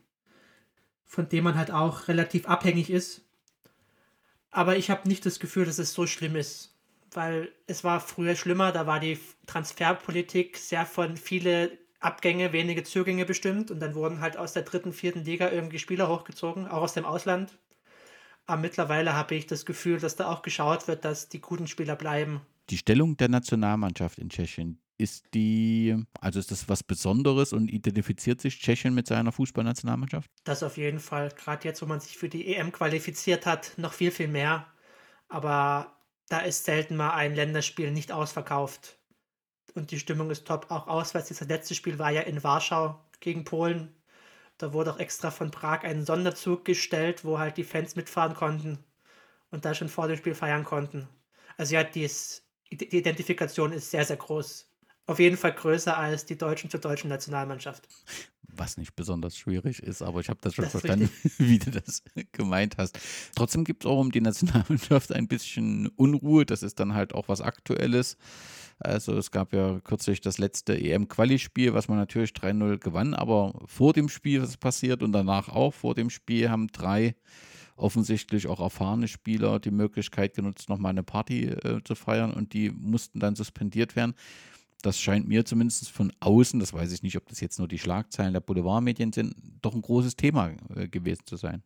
von dem man halt auch relativ abhängig ist. Aber ich habe nicht das Gefühl, dass es so schlimm ist, weil es war früher schlimmer, da war die Transferpolitik sehr von viele Abgänge, wenige Zugänge bestimmt und dann wurden halt aus der dritten, vierten Liga irgendwie Spieler hochgezogen, auch aus dem Ausland. Aber mittlerweile habe ich das Gefühl, dass da auch geschaut wird, dass die guten Spieler bleiben. Die Stellung der Nationalmannschaft in Tschechien, ist die, also ist das was Besonderes und identifiziert sich Tschechien mit seiner Fußballnationalmannschaft? Das auf jeden Fall. Gerade jetzt, wo man sich für die EM qualifiziert hat, noch viel, viel mehr. Aber da ist selten mal ein Länderspiel nicht ausverkauft. Und die Stimmung ist top. Auch auswärts. Das letzte Spiel war ja in Warschau gegen Polen. Da wurde auch extra von Prag ein Sonderzug gestellt, wo halt die Fans mitfahren konnten. und da schon vor dem Spiel feiern konnten. Also ja, die Identifikation ist sehr, sehr groß. Auf jeden Fall größer als die Deutschen zur deutschen Nationalmannschaft. Was nicht besonders schwierig ist, aber ich habe das schon das verstanden, wie du das gemeint hast. Trotzdem gibt es auch um die Nationalmannschaft ein bisschen Unruhe. Das ist dann halt auch was Aktuelles. Also es gab ja kürzlich das letzte EM-Quali-Spiel, was man natürlich 3-0 gewann, aber vor dem Spiel was passiert und danach auch vor dem Spiel haben drei offensichtlich auch erfahrene Spieler die Möglichkeit genutzt, nochmal eine Party äh, zu feiern und die mussten dann suspendiert werden. Das scheint mir zumindest von außen, das weiß ich nicht, ob das jetzt nur die Schlagzeilen der Boulevardmedien sind, doch ein großes Thema äh, gewesen zu sein.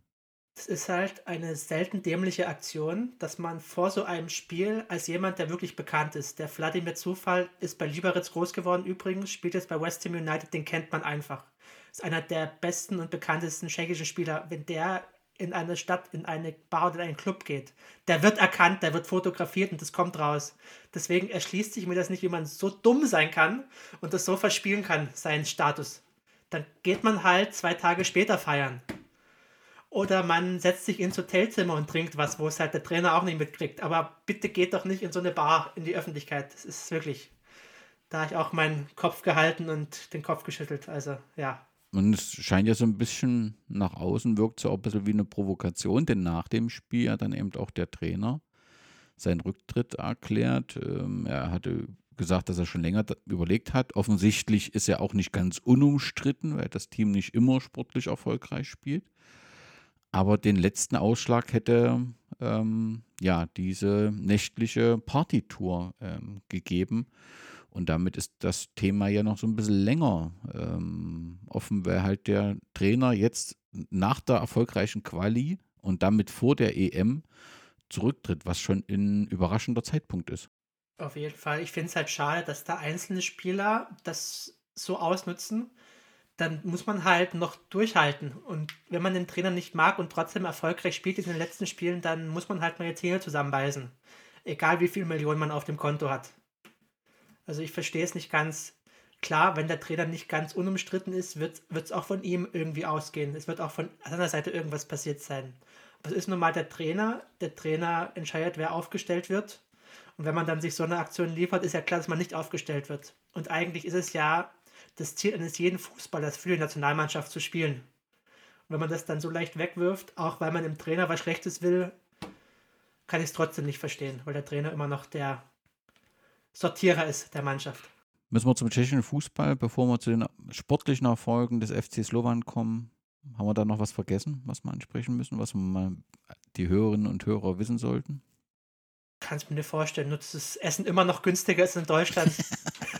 Es ist halt eine selten dämliche Aktion, dass man vor so einem Spiel als jemand, der wirklich bekannt ist, der Wladimir Zufall ist bei Liberec groß geworden übrigens, spielt jetzt bei West Ham United, den kennt man einfach. Ist einer der besten und bekanntesten tschechischen Spieler. Wenn der in eine Stadt, in eine Bar oder in einen Club geht, der wird erkannt, der wird fotografiert und das kommt raus. Deswegen erschließt sich mir das nicht, wie man so dumm sein kann und das so verspielen kann, seinen Status. Dann geht man halt zwei Tage später feiern. Oder man setzt sich ins Hotelzimmer und trinkt was, wo es halt der Trainer auch nicht mitkriegt. Aber bitte geht doch nicht in so eine Bar in die Öffentlichkeit. Das ist wirklich. Da habe ich auch meinen Kopf gehalten und den Kopf geschüttelt. Also, ja. Und es scheint ja so ein bisschen nach außen, wirkt so auch ein bisschen wie eine Provokation, denn nach dem Spiel hat dann eben auch der Trainer seinen Rücktritt erklärt. Ähm, er hatte gesagt, dass er schon länger überlegt hat. Offensichtlich ist er auch nicht ganz unumstritten, weil das Team nicht immer sportlich erfolgreich spielt. Aber den letzten Ausschlag hätte ähm, ja diese nächtliche Partytour ähm, gegeben. Und damit ist das Thema ja noch so ein bisschen länger ähm, offen, weil halt der Trainer jetzt nach der erfolgreichen Quali und damit vor der EM zurücktritt, was schon ein überraschender Zeitpunkt ist. Auf jeden Fall. Ich finde es halt schade, dass da einzelne Spieler das so ausnutzen dann muss man halt noch durchhalten. Und wenn man den Trainer nicht mag und trotzdem erfolgreich spielt in den letzten Spielen, dann muss man halt mal die Zähne zusammenbeißen. Egal wie viele Millionen man auf dem Konto hat. Also ich verstehe es nicht ganz. Klar, wenn der Trainer nicht ganz unumstritten ist, wird es auch von ihm irgendwie ausgehen. Es wird auch von seiner Seite irgendwas passiert sein. Aber es ist nun mal der Trainer. Der Trainer entscheidet, wer aufgestellt wird. Und wenn man dann sich so eine Aktion liefert, ist ja klar, dass man nicht aufgestellt wird. Und eigentlich ist es ja das Ziel eines jeden Fußballers für die Nationalmannschaft zu spielen. Und wenn man das dann so leicht wegwirft, auch weil man dem Trainer was Schlechtes will, kann ich es trotzdem nicht verstehen, weil der Trainer immer noch der Sortierer ist der Mannschaft. Müssen wir zum tschechischen Fußball, bevor wir zu den sportlichen Erfolgen des FC Slovan kommen, haben wir da noch was vergessen, was wir ansprechen müssen, was wir die Hörerinnen und Hörer wissen sollten? Kannst du mir vorstellen, dass das Essen immer noch günstiger ist in Deutschland.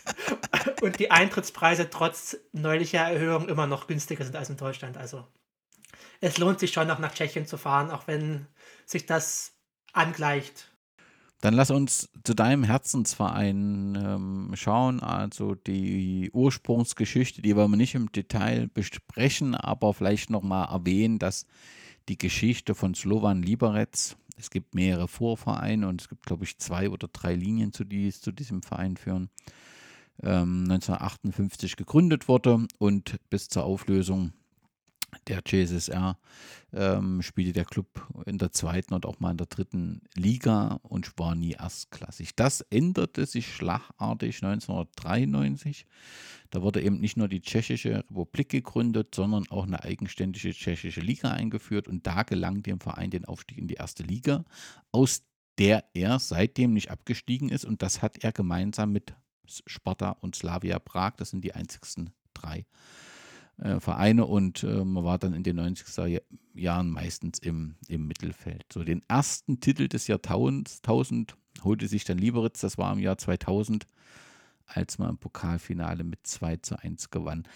und die Eintrittspreise trotz neulicher Erhöhung immer noch günstiger sind als in Deutschland. Also es lohnt sich schon noch nach Tschechien zu fahren, auch wenn sich das angleicht. Dann lass uns zu deinem Herzensverein ähm, schauen. Also die Ursprungsgeschichte, die wollen wir nicht im Detail besprechen, aber vielleicht nochmal erwähnen, dass die Geschichte von Slovan Liberec, es gibt mehrere Vorvereine und es gibt, glaube ich, zwei oder drei Linien, zu die zu diesem Verein führen, 1958 ähm, gegründet wurde und bis zur Auflösung der CSSR ähm, spielte der Club in der zweiten und auch mal in der dritten Liga und war nie erstklassig. Das änderte sich schlagartig 1993. Da wurde eben nicht nur die Tschechische Republik gegründet, sondern auch eine eigenständige tschechische Liga eingeführt und da gelang dem Verein den Aufstieg in die erste Liga, aus der er seitdem nicht abgestiegen ist und das hat er gemeinsam mit Sparta und Slavia Prag. Das sind die einzigsten drei äh, Vereine und äh, man war dann in den 90er Jahren meistens im, im Mittelfeld. So den ersten Titel des Jahrtausends holte sich dann Lieberitz, das war im Jahr 2000, als man im Pokalfinale mit 2 zu 1 gewann.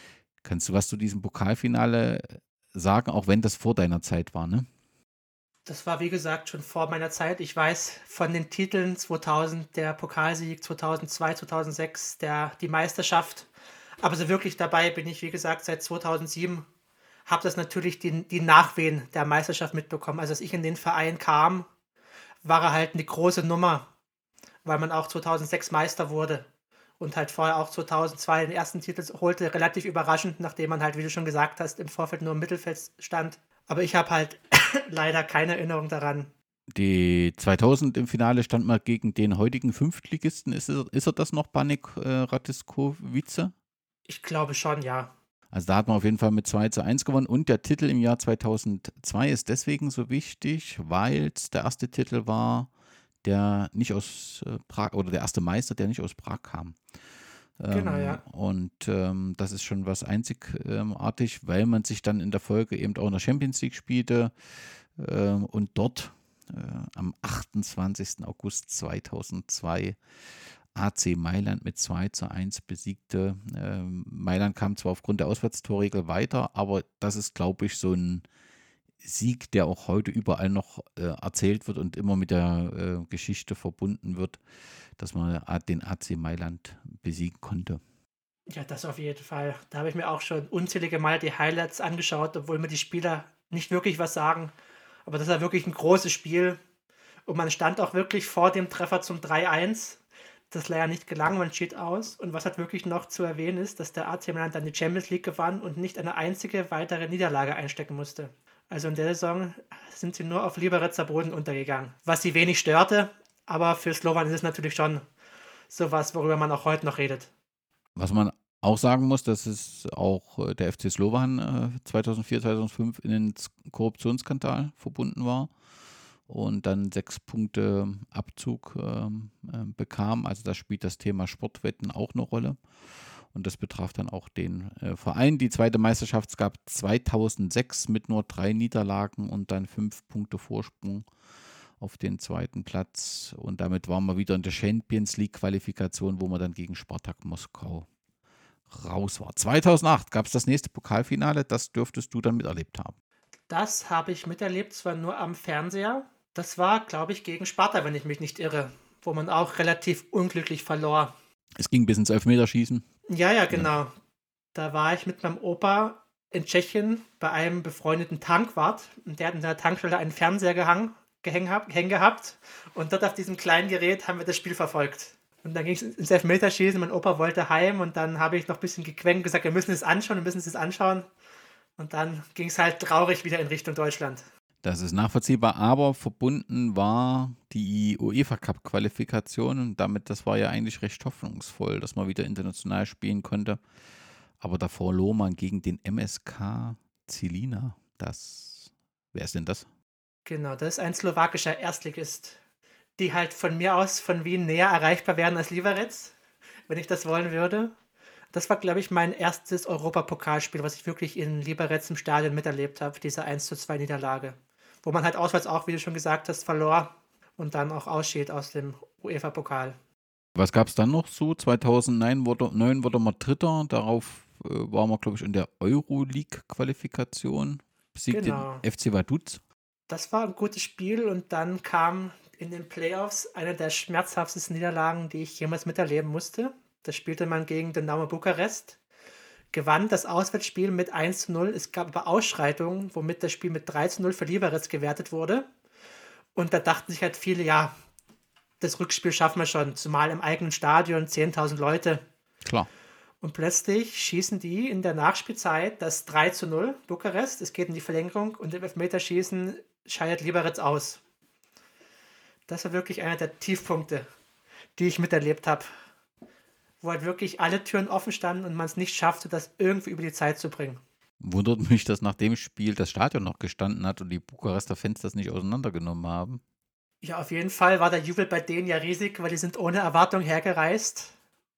Kannst du was zu diesem Pokalfinale sagen, auch wenn das vor deiner Zeit war, ne? Das war wie gesagt schon vor meiner Zeit. Ich weiß von den Titeln 2000 der Pokalsieg, 2002, 2006 der die Meisterschaft. Aber so wirklich dabei bin ich wie gesagt seit 2007. Habe das natürlich die, die Nachwehen der Meisterschaft mitbekommen. Also als ich in den Verein kam, war er halt eine große Nummer, weil man auch 2006 Meister wurde und halt vorher auch 2002 den ersten Titel holte, relativ überraschend, nachdem man halt, wie du schon gesagt hast, im Vorfeld nur im Mittelfeld stand. Aber ich habe halt leider keine Erinnerung daran, Die 2000 im Finale stand mal gegen den heutigen Fünftligisten. Ist er, ist er das noch, Banik äh, Ratiskowice? Ich glaube schon, ja. Also da hat man auf jeden Fall mit 2 zu 1 gewonnen. Und der Titel im Jahr 2002 ist deswegen so wichtig, weil es der erste Titel war, der nicht aus äh, Prag, oder der erste Meister, der nicht aus Prag kam. Genau, ähm, ja. Und ähm, das ist schon was einzigartig, weil man sich dann in der Folge eben auch in der Champions League spielte ähm, und dort äh, am 28. August 2002 AC Mailand mit 2 zu 1 besiegte. Ähm, Mailand kam zwar aufgrund der Auswärtstorregel weiter, aber das ist, glaube ich, so ein Sieg, der auch heute überall noch äh, erzählt wird und immer mit der äh, Geschichte verbunden wird, dass man den AC Mailand besiegen konnte. Ja, das auf jeden Fall. Da habe ich mir auch schon unzählige Mal die Highlights angeschaut, obwohl mir die Spieler nicht wirklich was sagen. Aber das war wirklich ein großes Spiel. Und man stand auch wirklich vor dem Treffer zum 3-1. Das leider nicht gelang, man steht aus. Und was halt wirklich noch zu erwähnen ist, dass der AC Mailand dann die Champions League gewann und nicht eine einzige weitere Niederlage einstecken musste. Also in der Saison sind sie nur auf Liberezer Boden untergegangen. Was sie wenig störte, aber für Slowan ist es natürlich schon sowas, worüber man auch heute noch redet. Was man auch sagen muss, dass es auch äh, der FC Slowan 2004, äh, 2005 in den Korruptionsskandal verbunden war und dann sechs Punkte Abzug ähm, äh, bekam. Also da spielt das Thema Sportwetten auch eine Rolle. Und das betraf dann auch den äh, Verein. Die zweite Meisterschaft gab 2006 mit nur drei Niederlagen und dann fünf Punkte Vorsprung auf den zweiten Platz. Und damit waren wir wieder in der Champions League Qualifikation, wo man dann gegen Spartak Moskau raus war. 2008 gab es das nächste Pokalfinale. Das dürftest du dann miterlebt haben. Das habe ich miterlebt, zwar nur am Fernseher. Das war, glaube ich, gegen Sparta, wenn ich mich nicht irre, wo man auch relativ unglücklich verlor. Es ging bis ins Elfmeterschießen. Ja, ja, genau. Da war ich mit meinem Opa in Tschechien bei einem befreundeten Tankwart und der hat in der Tankstelle einen Fernseher gehangen, gehängt, gehängt gehabt und dort auf diesem kleinen Gerät haben wir das Spiel verfolgt. Und dann ging es ins Elfmeterschießen, mein Opa wollte heim und dann habe ich noch ein bisschen gequenkt und gesagt, wir müssen es anschauen, wir müssen es anschauen. Und dann ging es halt traurig wieder in Richtung Deutschland. Das ist nachvollziehbar, aber verbunden war die UEFA Cup Qualifikation und damit, das war ja eigentlich recht hoffnungsvoll, dass man wieder international spielen konnte. Aber da verlor man gegen den MSK Zilina. Das, wer ist denn das? Genau, das ist ein slowakischer Erstligist, die halt von mir aus von Wien näher erreichbar wären als Liberec, wenn ich das wollen würde. Das war, glaube ich, mein erstes Europapokalspiel, was ich wirklich in Liberec im Stadion miterlebt habe, diese 1 zu 2 Niederlage wo man halt auswärts auch, wie du schon gesagt hast, verlor und dann auch ausschied aus dem UEFA-Pokal. Was gab es dann noch so? 2009 wurde, 9 wurde man Dritter, darauf äh, war man, glaube ich, in der Euroleague-Qualifikation, besiegt genau. den FC Vaduz. Das war ein gutes Spiel und dann kam in den Playoffs eine der schmerzhaftesten Niederlagen, die ich jemals miterleben musste. Da spielte man gegen Dynamo Bukarest gewann das Auswärtsspiel mit 1 zu 0. Es gab aber Ausschreitungen, womit das Spiel mit 3 zu 0 für Liberec gewertet wurde. Und da dachten sich halt viele, ja, das Rückspiel schaffen wir schon, zumal im eigenen Stadion 10.000 Leute. Klar. Und plötzlich schießen die in der Nachspielzeit das 3 zu 0 Bukarest. Es geht in die Verlängerung und im Elfmeterschießen scheidet Liberec aus. Das war wirklich einer der Tiefpunkte, die ich miterlebt habe wo halt wirklich alle Türen offen standen und man es nicht schaffte, das irgendwie über die Zeit zu bringen. Wundert mich, dass nach dem Spiel das Stadion noch gestanden hat und die Bukarester Fans das nicht auseinandergenommen haben. Ja, auf jeden Fall war der Jubel bei denen ja riesig, weil die sind ohne Erwartung hergereist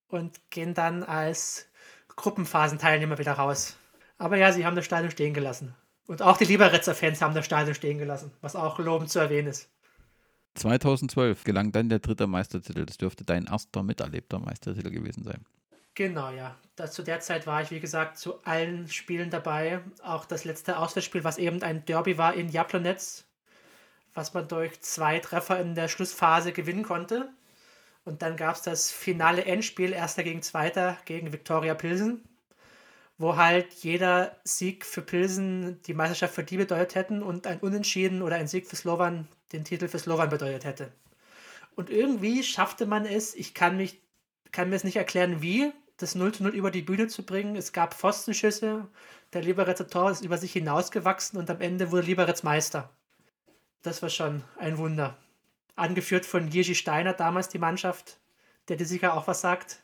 und gehen dann als Gruppenphasenteilnehmer wieder raus. Aber ja, sie haben das Stadion stehen gelassen. Und auch die Liberetzer Fans haben das Stadion stehen gelassen, was auch lobend zu erwähnen ist. 2012 gelang dann der dritte Meistertitel. Das dürfte dein erster miterlebter Meistertitel gewesen sein. Genau, ja. Das, zu der Zeit war ich, wie gesagt, zu allen Spielen dabei. Auch das letzte Auswärtsspiel, was eben ein Derby war in Jablonec, was man durch zwei Treffer in der Schlussphase gewinnen konnte. Und dann gab es das finale Endspiel, erster gegen zweiter, gegen Viktoria Pilsen, wo halt jeder Sieg für Pilsen die Meisterschaft für die bedeutet hätten und ein Unentschieden oder ein Sieg für Slovan den Titel für Slovan bedeutet hätte. Und irgendwie schaffte man es, ich kann, mich, kann mir es nicht erklären, wie, das 0 zu 0 über die Bühne zu bringen. Es gab Pfostenschüsse, der Liberetzer Tor ist über sich hinausgewachsen und am Ende wurde Liberec Meister. Das war schon ein Wunder. Angeführt von Jerzy Steiner, damals die Mannschaft, der dir sicher auch was sagt.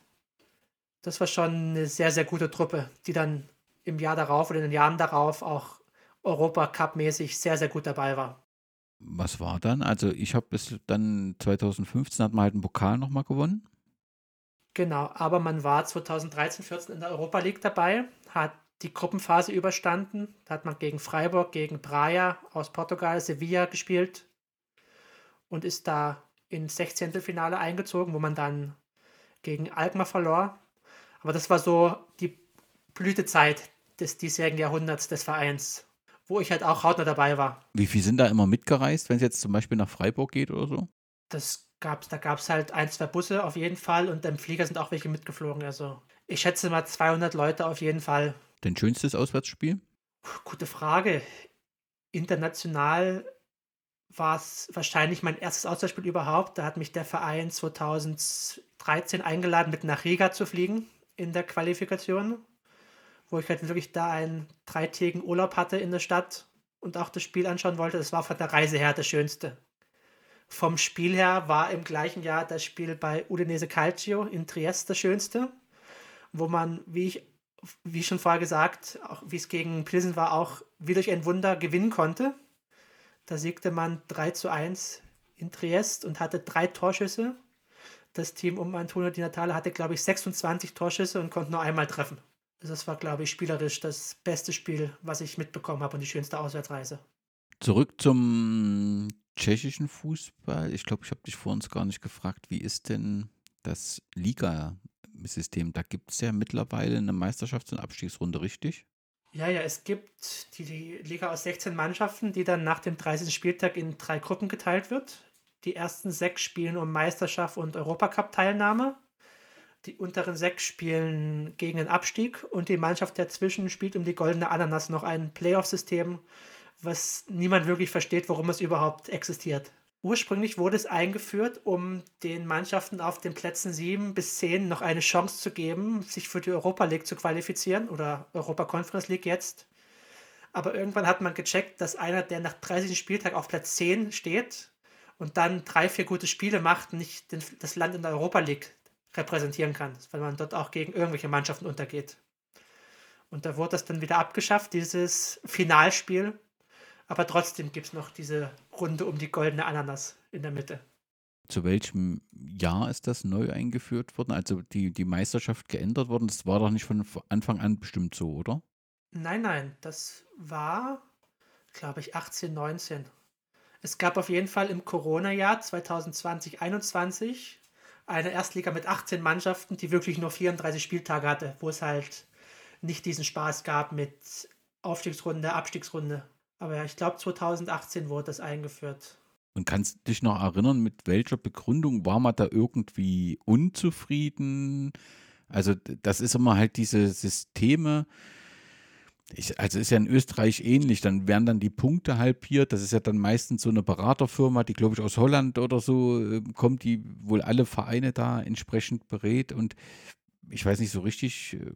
Das war schon eine sehr, sehr gute Truppe, die dann im Jahr darauf oder in den Jahren darauf auch Europacup-mäßig sehr, sehr gut dabei war. Was war dann? Also ich habe es dann 2015 hat man halt einen Pokal nochmal gewonnen. Genau, aber man war 2013, 14 in der Europa League dabei, hat die Gruppenphase überstanden. Da hat man gegen Freiburg, gegen Braga aus Portugal, Sevilla gespielt und ist da ins 16. Finale eingezogen, wo man dann gegen Alkmaar verlor. Aber das war so die Blütezeit des diesjährigen Jahrhunderts des Vereins, wo ich halt auch hautnah dabei war. Wie viel sind da immer mitgereist, wenn es jetzt zum Beispiel nach Freiburg geht oder so? Das gab's, da gab es halt ein, zwei Busse auf jeden Fall und im Flieger sind auch welche mitgeflogen. Also ich schätze mal 200 Leute auf jeden Fall. Dein schönstes Auswärtsspiel? Gute Frage. International war es wahrscheinlich mein erstes Auswärtsspiel überhaupt. Da hat mich der Verein 2013 eingeladen, mit nach Riga zu fliegen in der Qualifikation, wo ich halt wirklich da einen dreitägigen Urlaub hatte in der Stadt und auch das Spiel anschauen wollte. Das war von der Reise her das Schönste. Vom Spiel her war im gleichen Jahr das Spiel bei Udinese Calcio in Triest das Schönste, wo man, wie ich wie schon vorher gesagt, auch wie es gegen Pilsen war, auch wie durch ein Wunder gewinnen konnte. Da siegte man 3 zu 1 in Triest und hatte drei Torschüsse. Das Team um Antonio Di Natale hatte, glaube ich, 26 Torschüsse und konnte nur einmal treffen. Also das war, glaube ich, spielerisch das beste Spiel, was ich mitbekommen habe und die schönste Auswärtsreise. Zurück zum tschechischen Fußball. Ich glaube, ich habe dich vor uns gar nicht gefragt, wie ist denn das Liga-System? Da gibt es ja mittlerweile eine Meisterschafts- und Abstiegsrunde, richtig? Ja, ja, es gibt die, die Liga aus 16 Mannschaften, die dann nach dem 30. Spieltag in drei Gruppen geteilt wird. Die ersten sechs spielen um Meisterschaft und Europacup-Teilnahme. Die unteren sechs spielen gegen den Abstieg und die Mannschaft dazwischen spielt um die goldene Ananas noch ein Playoff-System, was niemand wirklich versteht, warum es überhaupt existiert. Ursprünglich wurde es eingeführt, um den Mannschaften auf den Plätzen 7 bis 10 noch eine Chance zu geben, sich für die Europa League zu qualifizieren oder Europa Conference League jetzt. Aber irgendwann hat man gecheckt, dass einer, der nach 30. Spieltag auf Platz 10 steht und dann drei, vier gute Spiele macht, nicht den, das Land in der Europa League repräsentieren kann, weil man dort auch gegen irgendwelche Mannschaften untergeht. Und da wurde das dann wieder abgeschafft, dieses Finalspiel, aber trotzdem gibt es noch diese Runde um die goldene Ananas in der Mitte. Zu welchem Jahr ist das neu eingeführt worden? Also die, die Meisterschaft geändert worden? Das war doch nicht von Anfang an bestimmt so, oder? Nein, nein, das war, glaube ich, 18, 19. Es gab auf jeden Fall im Corona-Jahr 2020, 2021 eine Erstliga mit 18 Mannschaften, die wirklich nur 34 Spieltage hatte, wo es halt nicht diesen Spaß gab mit Aufstiegsrunde, Abstiegsrunde. Aber ja, ich glaube 2018 wurde das eingeführt. Und kannst du dich noch erinnern, mit welcher Begründung war man da irgendwie unzufrieden? Also das ist immer halt diese Systeme, ich, also ist ja in Österreich ähnlich, dann werden dann die Punkte halbiert. Das ist ja dann meistens so eine Beraterfirma, die, glaube ich, aus Holland oder so äh, kommt, die wohl alle Vereine da entsprechend berät. Und ich weiß nicht so richtig, äh,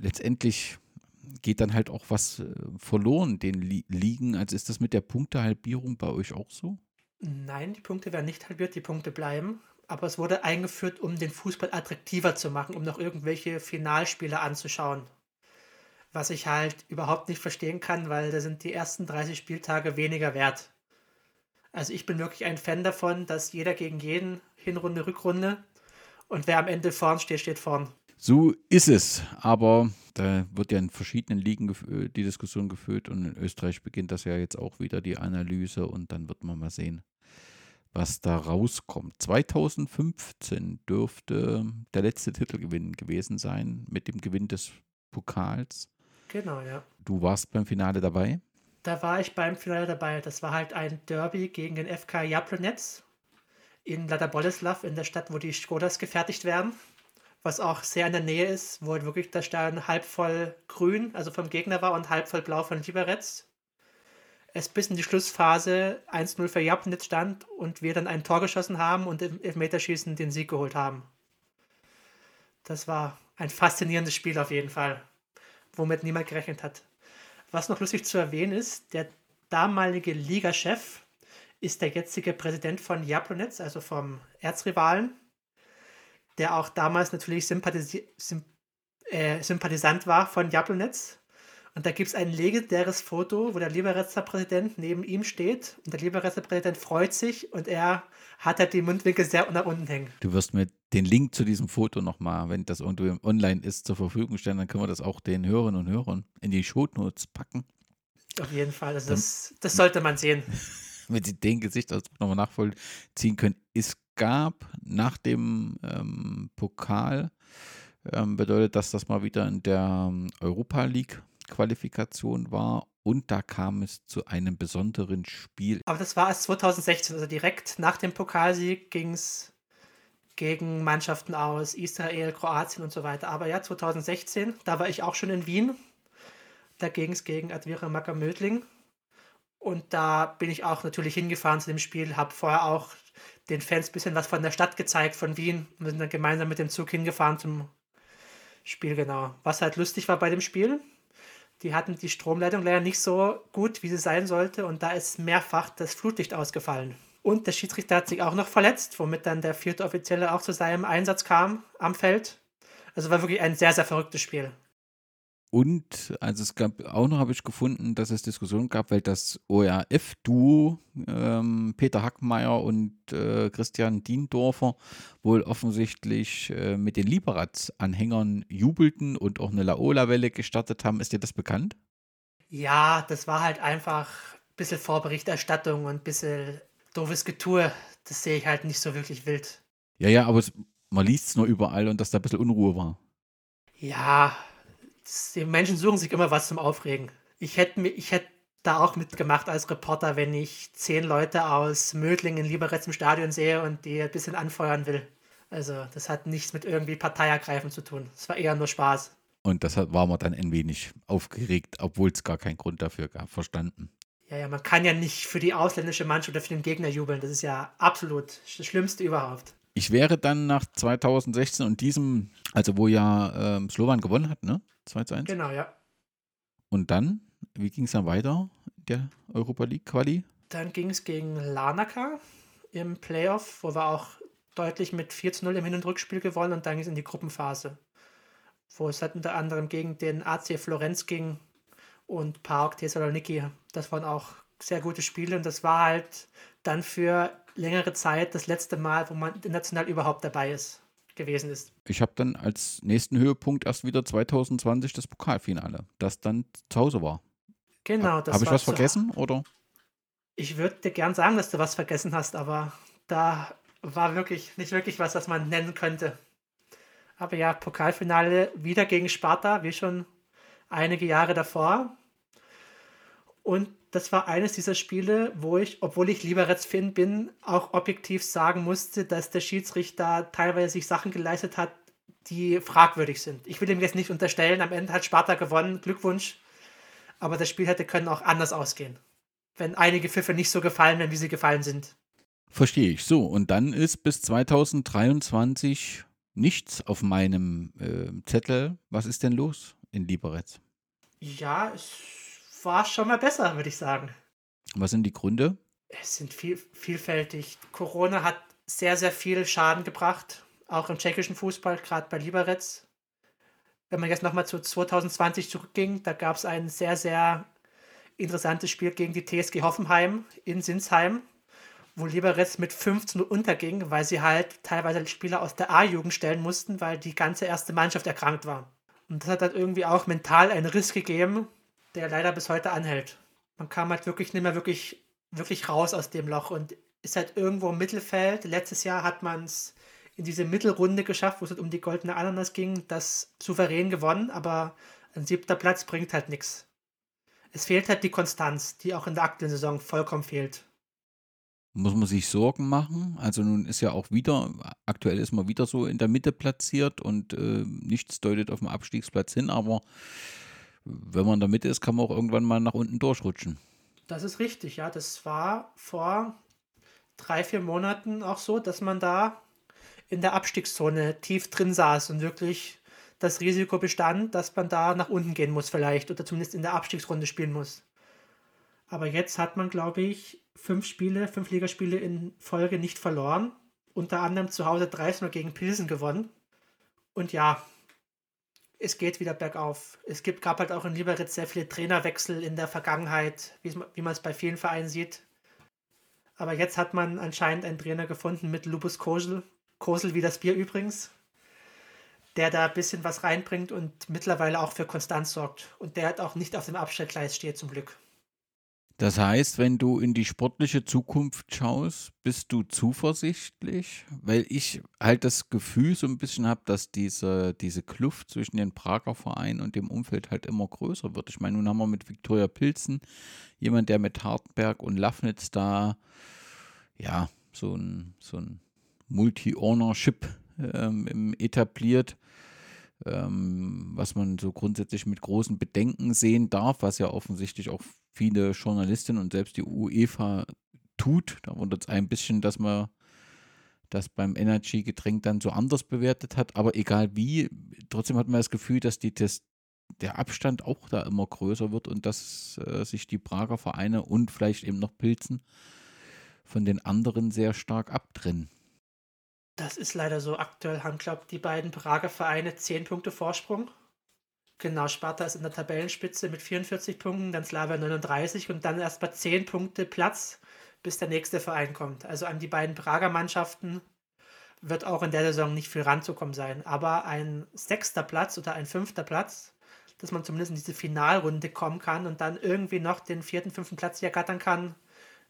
letztendlich geht dann halt auch was äh, verloren, den Li Ligen. Also ist das mit der Punktehalbierung bei euch auch so? Nein, die Punkte werden nicht halbiert, die Punkte bleiben. Aber es wurde eingeführt, um den Fußball attraktiver zu machen, um noch irgendwelche Finalspiele anzuschauen. Was ich halt überhaupt nicht verstehen kann, weil da sind die ersten 30 Spieltage weniger wert. Also ich bin wirklich ein Fan davon, dass jeder gegen jeden Hinrunde, Rückrunde und wer am Ende vorn steht, steht vorn. So ist es, aber da wird ja in verschiedenen Ligen äh, die Diskussion geführt und in Österreich beginnt das ja jetzt auch wieder die Analyse und dann wird man mal sehen, was da rauskommt. 2015 dürfte der letzte Titelgewinn gewesen sein mit dem Gewinn des Pokals. Genau, ja. Du warst beim Finale dabei? Da war ich beim Finale dabei. Das war halt ein Derby gegen den FK Jablonec in Lada Boleslav, in der Stadt, wo die Skodas gefertigt werden was auch sehr in der Nähe ist, wo halt wirklich der Stadion halb voll grün, also vom Gegner war, und halb voll blau von Liberec. Es bis in die Schlussphase 1-0 für Japanitz stand und wir dann ein Tor geschossen haben und im Elfmeterschießen den Sieg geholt haben. Das war ein faszinierendes Spiel auf jeden Fall, womit niemand gerechnet hat. Was noch lustig zu erwähnen ist, der damalige Ligachef ist der jetzige Präsident von Jablonec, also vom Erzrivalen, der auch damals natürlich Sympathisi Symp äh, Sympathisant war von Jablonec. Und da gibt es ein legendäres Foto, wo der Liberezer Präsident neben ihm steht. Und der Liberezer Präsident freut sich und er hat halt die Mundwinkel sehr nach unten hängen. Du wirst mir den Link zu diesem Foto nochmal, wenn das irgendwo online ist, zur Verfügung stellen. Dann können wir das auch den Hörerinnen und Hörern in die Shownotes packen. Auf jeden Fall. Also das, das sollte man sehen. Wenn Sie den Gesichtsausdruck nochmal nachvollziehen können. Es gab nach dem ähm, Pokal, ähm, bedeutet das, dass mal wieder in der ähm, Europa League Qualifikation war und da kam es zu einem besonderen Spiel. Aber das war erst 2016, also direkt nach dem Pokalsieg ging es gegen Mannschaften aus Israel, Kroatien und so weiter. Aber ja, 2016, da war ich auch schon in Wien. Da ging es gegen Advira Macker-Mödling. Und da bin ich auch natürlich hingefahren zu dem Spiel, habe vorher auch den Fans ein bisschen was von der Stadt gezeigt, von Wien. Wir sind dann gemeinsam mit dem Zug hingefahren zum Spiel, genau. Was halt lustig war bei dem Spiel, die hatten die Stromleitung leider nicht so gut, wie sie sein sollte. Und da ist mehrfach das Flutlicht ausgefallen. Und der Schiedsrichter hat sich auch noch verletzt, womit dann der vierte Offizielle auch zu seinem Einsatz kam am Feld. Also war wirklich ein sehr, sehr verrücktes Spiel. Und also es gab auch noch, habe ich gefunden, dass es Diskussionen gab, weil das ORF-Duo ähm, Peter Hackmeier und äh, Christian Diendorfer wohl offensichtlich äh, mit den Liberats-Anhängern jubelten und auch eine Laola-Welle gestartet haben. Ist dir das bekannt? Ja, das war halt einfach ein bisschen Vorberichterstattung und ein bisschen doofes Getue. Das sehe ich halt nicht so wirklich wild. Ja, ja, aber es, man liest es nur überall und dass da ein bisschen Unruhe war. Ja, die Menschen suchen sich immer was zum Aufregen. Ich hätte ich hätte da auch mitgemacht als Reporter, wenn ich zehn Leute aus Mödling in Liberec im Stadion sehe und die ein bisschen anfeuern will. Also, das hat nichts mit irgendwie Parteiergreifen zu tun. Es war eher nur Spaß. Und deshalb war man dann ein wenig aufgeregt, obwohl es gar keinen Grund dafür gab. Verstanden. Ja, ja, man kann ja nicht für die ausländische Mannschaft oder für den Gegner jubeln. Das ist ja absolut das Schlimmste überhaupt. Ich wäre dann nach 2016 und diesem, also wo ja ähm, Slowan gewonnen hat, ne? 2 zu 1. Genau, ja. Und dann, wie ging es dann weiter, der Europa League Quali? Dann ging es gegen Larnaca im Playoff, wo wir auch deutlich mit 4 zu 0 im Hin- und Rückspiel gewonnen und dann ging es in die Gruppenphase, wo es halt unter anderem gegen den AC Florenz ging und PAOK Thessaloniki. Das waren auch sehr gute Spiele und das war halt dann für längere Zeit das letzte Mal, wo man international überhaupt dabei ist gewesen ist. Ich habe dann als nächsten Höhepunkt erst wieder 2020 das Pokalfinale, das dann zu Hause war. Genau, das Habe ich was vergessen oder? Ich würde dir gern sagen, dass du was vergessen hast, aber da war wirklich nicht wirklich was, was man nennen könnte. Aber ja, Pokalfinale wieder gegen Sparta, wie schon einige Jahre davor. Und das war eines dieser Spiele, wo ich, obwohl ich Liberec-Fan bin, auch objektiv sagen musste, dass der Schiedsrichter teilweise sich Sachen geleistet hat, die fragwürdig sind. Ich will ihm jetzt nicht unterstellen, am Ende hat Sparta gewonnen, Glückwunsch. Aber das Spiel hätte können auch anders ausgehen. Wenn einige Pfiffe nicht so gefallen wären, wie sie gefallen sind. Verstehe ich. So, und dann ist bis 2023 nichts auf meinem äh, Zettel. Was ist denn los in Liberec? Ja, es war schon mal besser, würde ich sagen. Was sind die Gründe? Es sind viel, vielfältig. Corona hat sehr, sehr viel Schaden gebracht, auch im tschechischen Fußball, gerade bei Liberec. Wenn man jetzt nochmal zu 2020 zurückging, da gab es ein sehr, sehr interessantes Spiel gegen die TSG Hoffenheim in Sinsheim, wo Liberec mit 15 unterging, weil sie halt teilweise Spieler aus der A-Jugend stellen mussten, weil die ganze erste Mannschaft erkrankt war. Und das hat halt irgendwie auch mental einen Riss gegeben, der leider bis heute anhält. Man kam halt wirklich nicht mehr wirklich, wirklich raus aus dem Loch und ist halt irgendwo im Mittelfeld. Letztes Jahr hat man es in diese Mittelrunde geschafft, wo es halt um die goldene Ananas ging, das souverän gewonnen, aber ein siebter Platz bringt halt nichts. Es fehlt halt die Konstanz, die auch in der aktuellen Saison vollkommen fehlt. Muss man sich Sorgen machen? Also nun ist ja auch wieder, aktuell ist man wieder so in der Mitte platziert und äh, nichts deutet auf den Abstiegsplatz hin, aber wenn man in der Mitte ist, kann man auch irgendwann mal nach unten durchrutschen. Das ist richtig, ja. Das war vor drei, vier Monaten auch so, dass man da in der Abstiegszone tief drin saß und wirklich das Risiko bestand, dass man da nach unten gehen muss vielleicht oder zumindest in der Abstiegsrunde spielen muss. Aber jetzt hat man, glaube ich, fünf Spiele, fünf Ligaspiele in Folge nicht verloren. Unter anderem zu Hause 3 gegen Pilsen gewonnen. Und ja, es geht wieder bergauf. Es gibt, gab halt auch in Liberec sehr viele Trainerwechsel in der Vergangenheit, wie man es bei vielen Vereinen sieht. Aber jetzt hat man anscheinend einen Trainer gefunden mit Lupus Kosel. Kosel wie das Bier übrigens. Der da ein bisschen was reinbringt und mittlerweile auch für Konstanz sorgt. Und der hat auch nicht auf dem Abstellgleis steht, zum Glück. Das heißt, wenn du in die sportliche Zukunft schaust, bist du zuversichtlich? Weil ich halt das Gefühl so ein bisschen habe, dass diese, diese Kluft zwischen den Prager Vereinen und dem Umfeld halt immer größer wird. Ich meine, nun haben wir mit Viktoria Pilzen jemand, der mit Hartenberg und Lafnitz da ja so ein, so ein Multi-Ownership ähm, etabliert ähm, was man so grundsätzlich mit großen Bedenken sehen darf, was ja offensichtlich auch viele Journalistinnen und selbst die UEFA tut. Da wundert es ein bisschen, dass man das beim Energy-Getränk dann so anders bewertet hat. Aber egal wie, trotzdem hat man das Gefühl, dass die, das, der Abstand auch da immer größer wird und dass äh, sich die Prager Vereine und vielleicht eben noch Pilzen von den anderen sehr stark abtrennen. Das ist leider so. Aktuell haben, glaube ich, die beiden Prager Vereine 10 Punkte Vorsprung. Genau, Sparta ist in der Tabellenspitze mit 44 Punkten, dann Slavia 39 und dann erst bei 10 Punkte Platz, bis der nächste Verein kommt. Also an die beiden Prager Mannschaften wird auch in der Saison nicht viel ranzukommen sein. Aber ein sechster Platz oder ein fünfter Platz, dass man zumindest in diese Finalrunde kommen kann und dann irgendwie noch den vierten, fünften Platz hier gattern kann,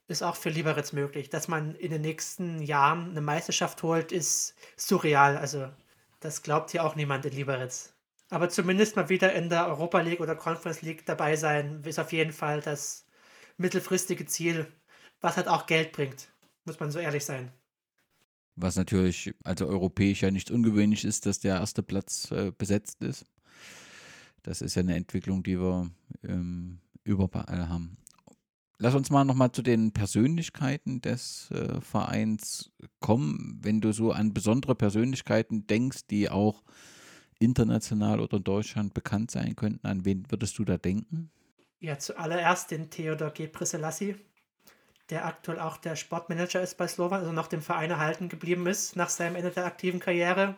ist auch für Liberec möglich. Dass man in den nächsten Jahren eine Meisterschaft holt, ist surreal. Also das glaubt hier auch niemand in Liberec. Aber zumindest mal wieder in der Europa League oder Conference League dabei sein, ist auf jeden Fall das mittelfristige Ziel, was halt auch Geld bringt, muss man so ehrlich sein. Was natürlich also europäisch ja nicht ungewöhnlich ist, dass der erste Platz äh, besetzt ist. Das ist ja eine Entwicklung, die wir ähm, überall haben. Lass uns mal nochmal zu den Persönlichkeiten des äh, Vereins kommen. Wenn du so an besondere Persönlichkeiten denkst, die auch international oder in Deutschland bekannt sein könnten, an wen würdest du da denken? Ja, zuallererst den Theodor G. Priselassi, der aktuell auch der Sportmanager ist bei Slovan, also noch dem Verein erhalten geblieben ist nach seinem Ende der aktiven Karriere.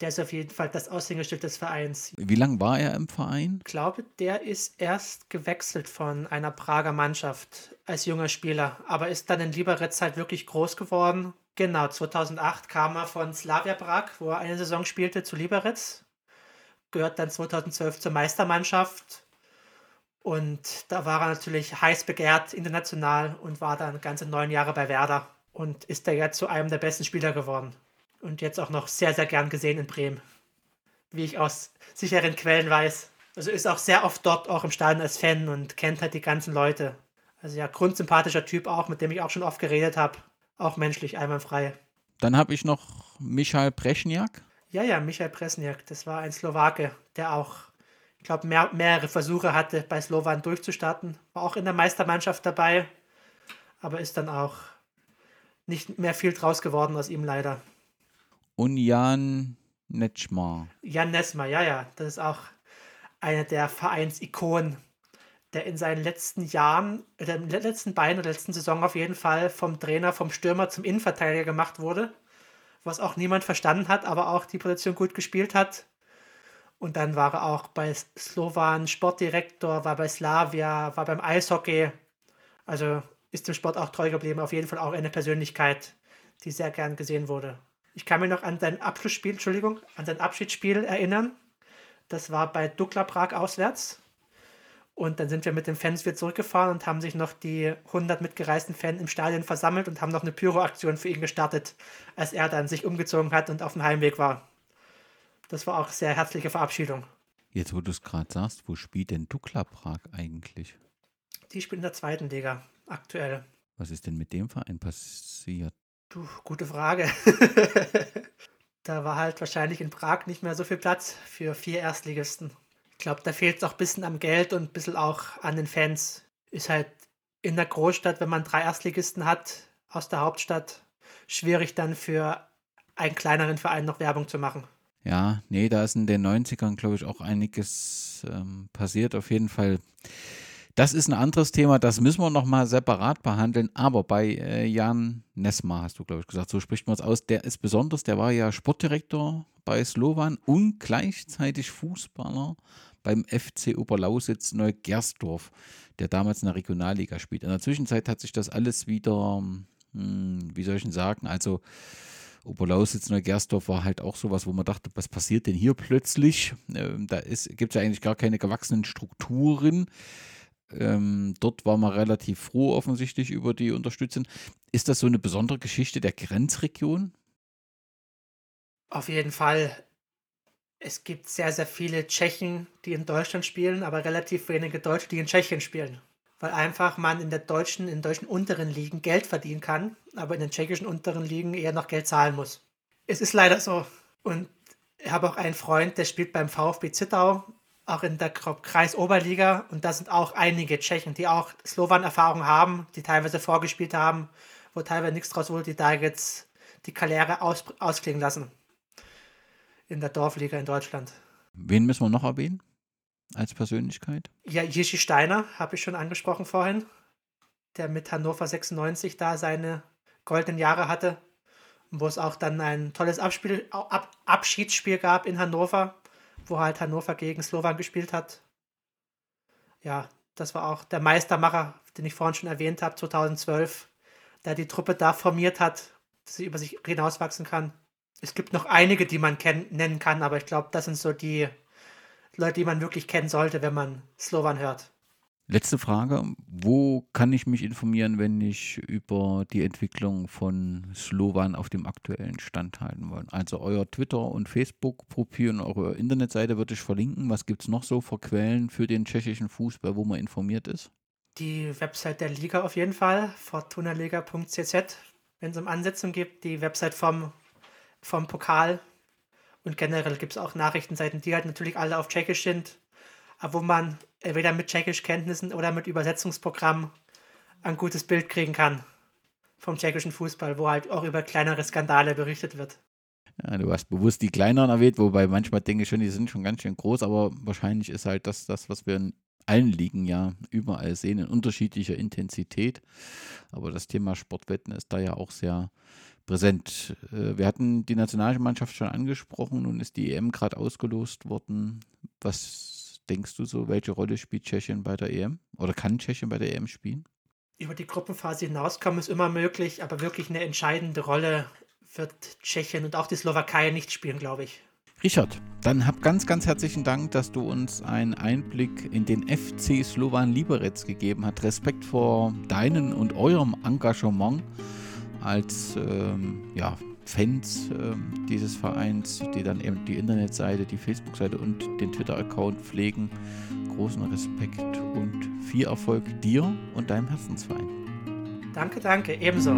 Der ist auf jeden Fall das Aushängeschild des Vereins. Wie lange war er im Verein? Ich glaube, der ist erst gewechselt von einer Prager Mannschaft als junger Spieler, aber ist dann in Liberec halt wirklich groß geworden Genau, 2008 kam er von Slavia Prag, wo er eine Saison spielte, zu Liberec. Gehört dann 2012 zur Meistermannschaft. Und da war er natürlich heiß begehrt international und war dann ganze neun Jahre bei Werder und ist da jetzt zu einem der besten Spieler geworden. Und jetzt auch noch sehr, sehr gern gesehen in Bremen. Wie ich aus sicheren Quellen weiß. Also ist auch sehr oft dort auch im Stadion als Fan und kennt halt die ganzen Leute. Also ja, grundsympathischer Typ auch, mit dem ich auch schon oft geredet habe. Auch menschlich einwandfrei. Dann habe ich noch Michal Preschniak. Ja, ja, Michal Presniak. Das war ein Slowake, der auch, ich glaube, mehr, mehrere Versuche hatte, bei Slowan durchzustarten. War auch in der Meistermannschaft dabei, aber ist dann auch nicht mehr viel draus geworden aus ihm leider. Und Jan Netschmar. Jan Nesma, ja, ja. Das ist auch eine der Vereinsikonen der in seinen letzten Jahren, in den letzten beiden oder letzten Saison auf jeden Fall vom Trainer, vom Stürmer zum Innenverteidiger gemacht wurde, was auch niemand verstanden hat, aber auch die Position gut gespielt hat. Und dann war er auch bei Slovan Sportdirektor, war bei Slavia, war beim Eishockey. Also ist dem Sport auch treu geblieben. Auf jeden Fall auch eine Persönlichkeit, die sehr gern gesehen wurde. Ich kann mich noch an sein Abschlussspiel, Entschuldigung, an sein Abschiedsspiel erinnern. Das war bei Dukla Prag auswärts. Und dann sind wir mit den Fans wieder zurückgefahren und haben sich noch die 100 mitgereisten Fans im Stadion versammelt und haben noch eine Pyro-Aktion für ihn gestartet, als er dann sich umgezogen hat und auf dem Heimweg war. Das war auch eine sehr herzliche Verabschiedung. Jetzt, wo du es gerade sagst, wo spielt denn Dukla Prag eigentlich? Die spielt in der zweiten Liga aktuell. Was ist denn mit dem Verein passiert? Puh, gute Frage. da war halt wahrscheinlich in Prag nicht mehr so viel Platz für vier Erstligisten. Ich glaube, da fehlt es auch ein bisschen am Geld und ein bisschen auch an den Fans. Ist halt in der Großstadt, wenn man drei Erstligisten hat aus der Hauptstadt, schwierig dann für einen kleineren Verein noch Werbung zu machen. Ja, nee, da ist in den 90ern, glaube ich, auch einiges ähm, passiert. Auf jeden Fall Das ist ein anderes Thema, das müssen wir nochmal separat behandeln. Aber bei äh, Jan Nesma hast du, glaube ich, gesagt, so spricht man es aus. Der ist besonders, der war ja Sportdirektor bei Slovan und gleichzeitig Fußballer beim FC Oberlausitz Neugersdorf, der damals in der Regionalliga spielt. In der Zwischenzeit hat sich das alles wieder, hm, wie soll ich denn sagen, also Oberlausitz Neugersdorf war halt auch sowas, wo man dachte, was passiert denn hier plötzlich? Ähm, da gibt es ja eigentlich gar keine gewachsenen Strukturen. Ähm, dort war man relativ froh offensichtlich über die Unterstützung. Ist das so eine besondere Geschichte der Grenzregion? Auf jeden Fall. Es gibt sehr, sehr viele Tschechen, die in Deutschland spielen, aber relativ wenige Deutsche, die in Tschechien spielen. Weil einfach man in der deutschen, in deutschen unteren Ligen Geld verdienen kann, aber in den tschechischen unteren Ligen eher noch Geld zahlen muss. Es ist leider so. Und ich habe auch einen Freund, der spielt beim VfB Zittau auch in der Kreisoberliga und da sind auch einige Tschechen, die auch Slowan-Erfahrung haben, die teilweise vorgespielt haben, wo teilweise nichts draus wurde, die da jetzt die Karriere aus, ausklingen lassen. In der Dorfliga in Deutschland. Wen müssen wir noch erwähnen als Persönlichkeit? Ja, Jishi Steiner habe ich schon angesprochen vorhin, der mit Hannover 96 da seine goldenen Jahre hatte, wo es auch dann ein tolles Abspiel, Ab, Abschiedsspiel gab in Hannover wo halt Hannover gegen Slovan gespielt hat. Ja, das war auch der Meistermacher, den ich vorhin schon erwähnt habe, 2012, der die Truppe da formiert hat, dass sie über sich hinauswachsen kann. Es gibt noch einige, die man nennen kann, aber ich glaube, das sind so die Leute, die man wirklich kennen sollte, wenn man Slovan hört. Letzte Frage. Wo kann ich mich informieren, wenn ich über die Entwicklung von Slowan auf dem aktuellen Stand halten will? Also euer Twitter- und Facebook-Profil und eure Internetseite würde ich verlinken. Was gibt es noch so für Quellen für den tschechischen Fußball, wo man informiert ist? Die Website der Liga auf jeden Fall, fortunaliga.cz, wenn es um Ansetzung gibt. Die Website vom, vom Pokal. Und generell gibt es auch Nachrichtenseiten, die halt natürlich alle auf Tschechisch sind wo man entweder mit Tschechisch-Kenntnissen oder mit Übersetzungsprogramm ein gutes Bild kriegen kann vom tschechischen Fußball, wo halt auch über kleinere Skandale berichtet wird. Ja, du hast bewusst die kleineren erwähnt, wobei manchmal denke ich schon, die sind schon ganz schön groß, aber wahrscheinlich ist halt das, das was wir in allen Ligen ja überall sehen, in unterschiedlicher Intensität. Aber das Thema Sportwetten ist da ja auch sehr präsent. Äh, wir hatten die Nationalmannschaft schon angesprochen, nun ist die EM gerade ausgelost worden. Was denkst du so, welche Rolle spielt Tschechien bei der EM? Oder kann Tschechien bei der EM spielen? Über die Gruppenphase hinauskommen ist immer möglich, aber wirklich eine entscheidende Rolle wird Tschechien und auch die Slowakei nicht spielen, glaube ich. Richard, dann hab ganz, ganz herzlichen Dank, dass du uns einen Einblick in den FC Slovan Liberec gegeben hast. Respekt vor deinem und eurem Engagement als ähm, ja, Fans äh, dieses Vereins, die dann eben die Internetseite, die Facebook-Seite und den Twitter-Account pflegen. Großen Respekt und viel Erfolg dir und deinem Herzensverein. Danke, danke, ebenso.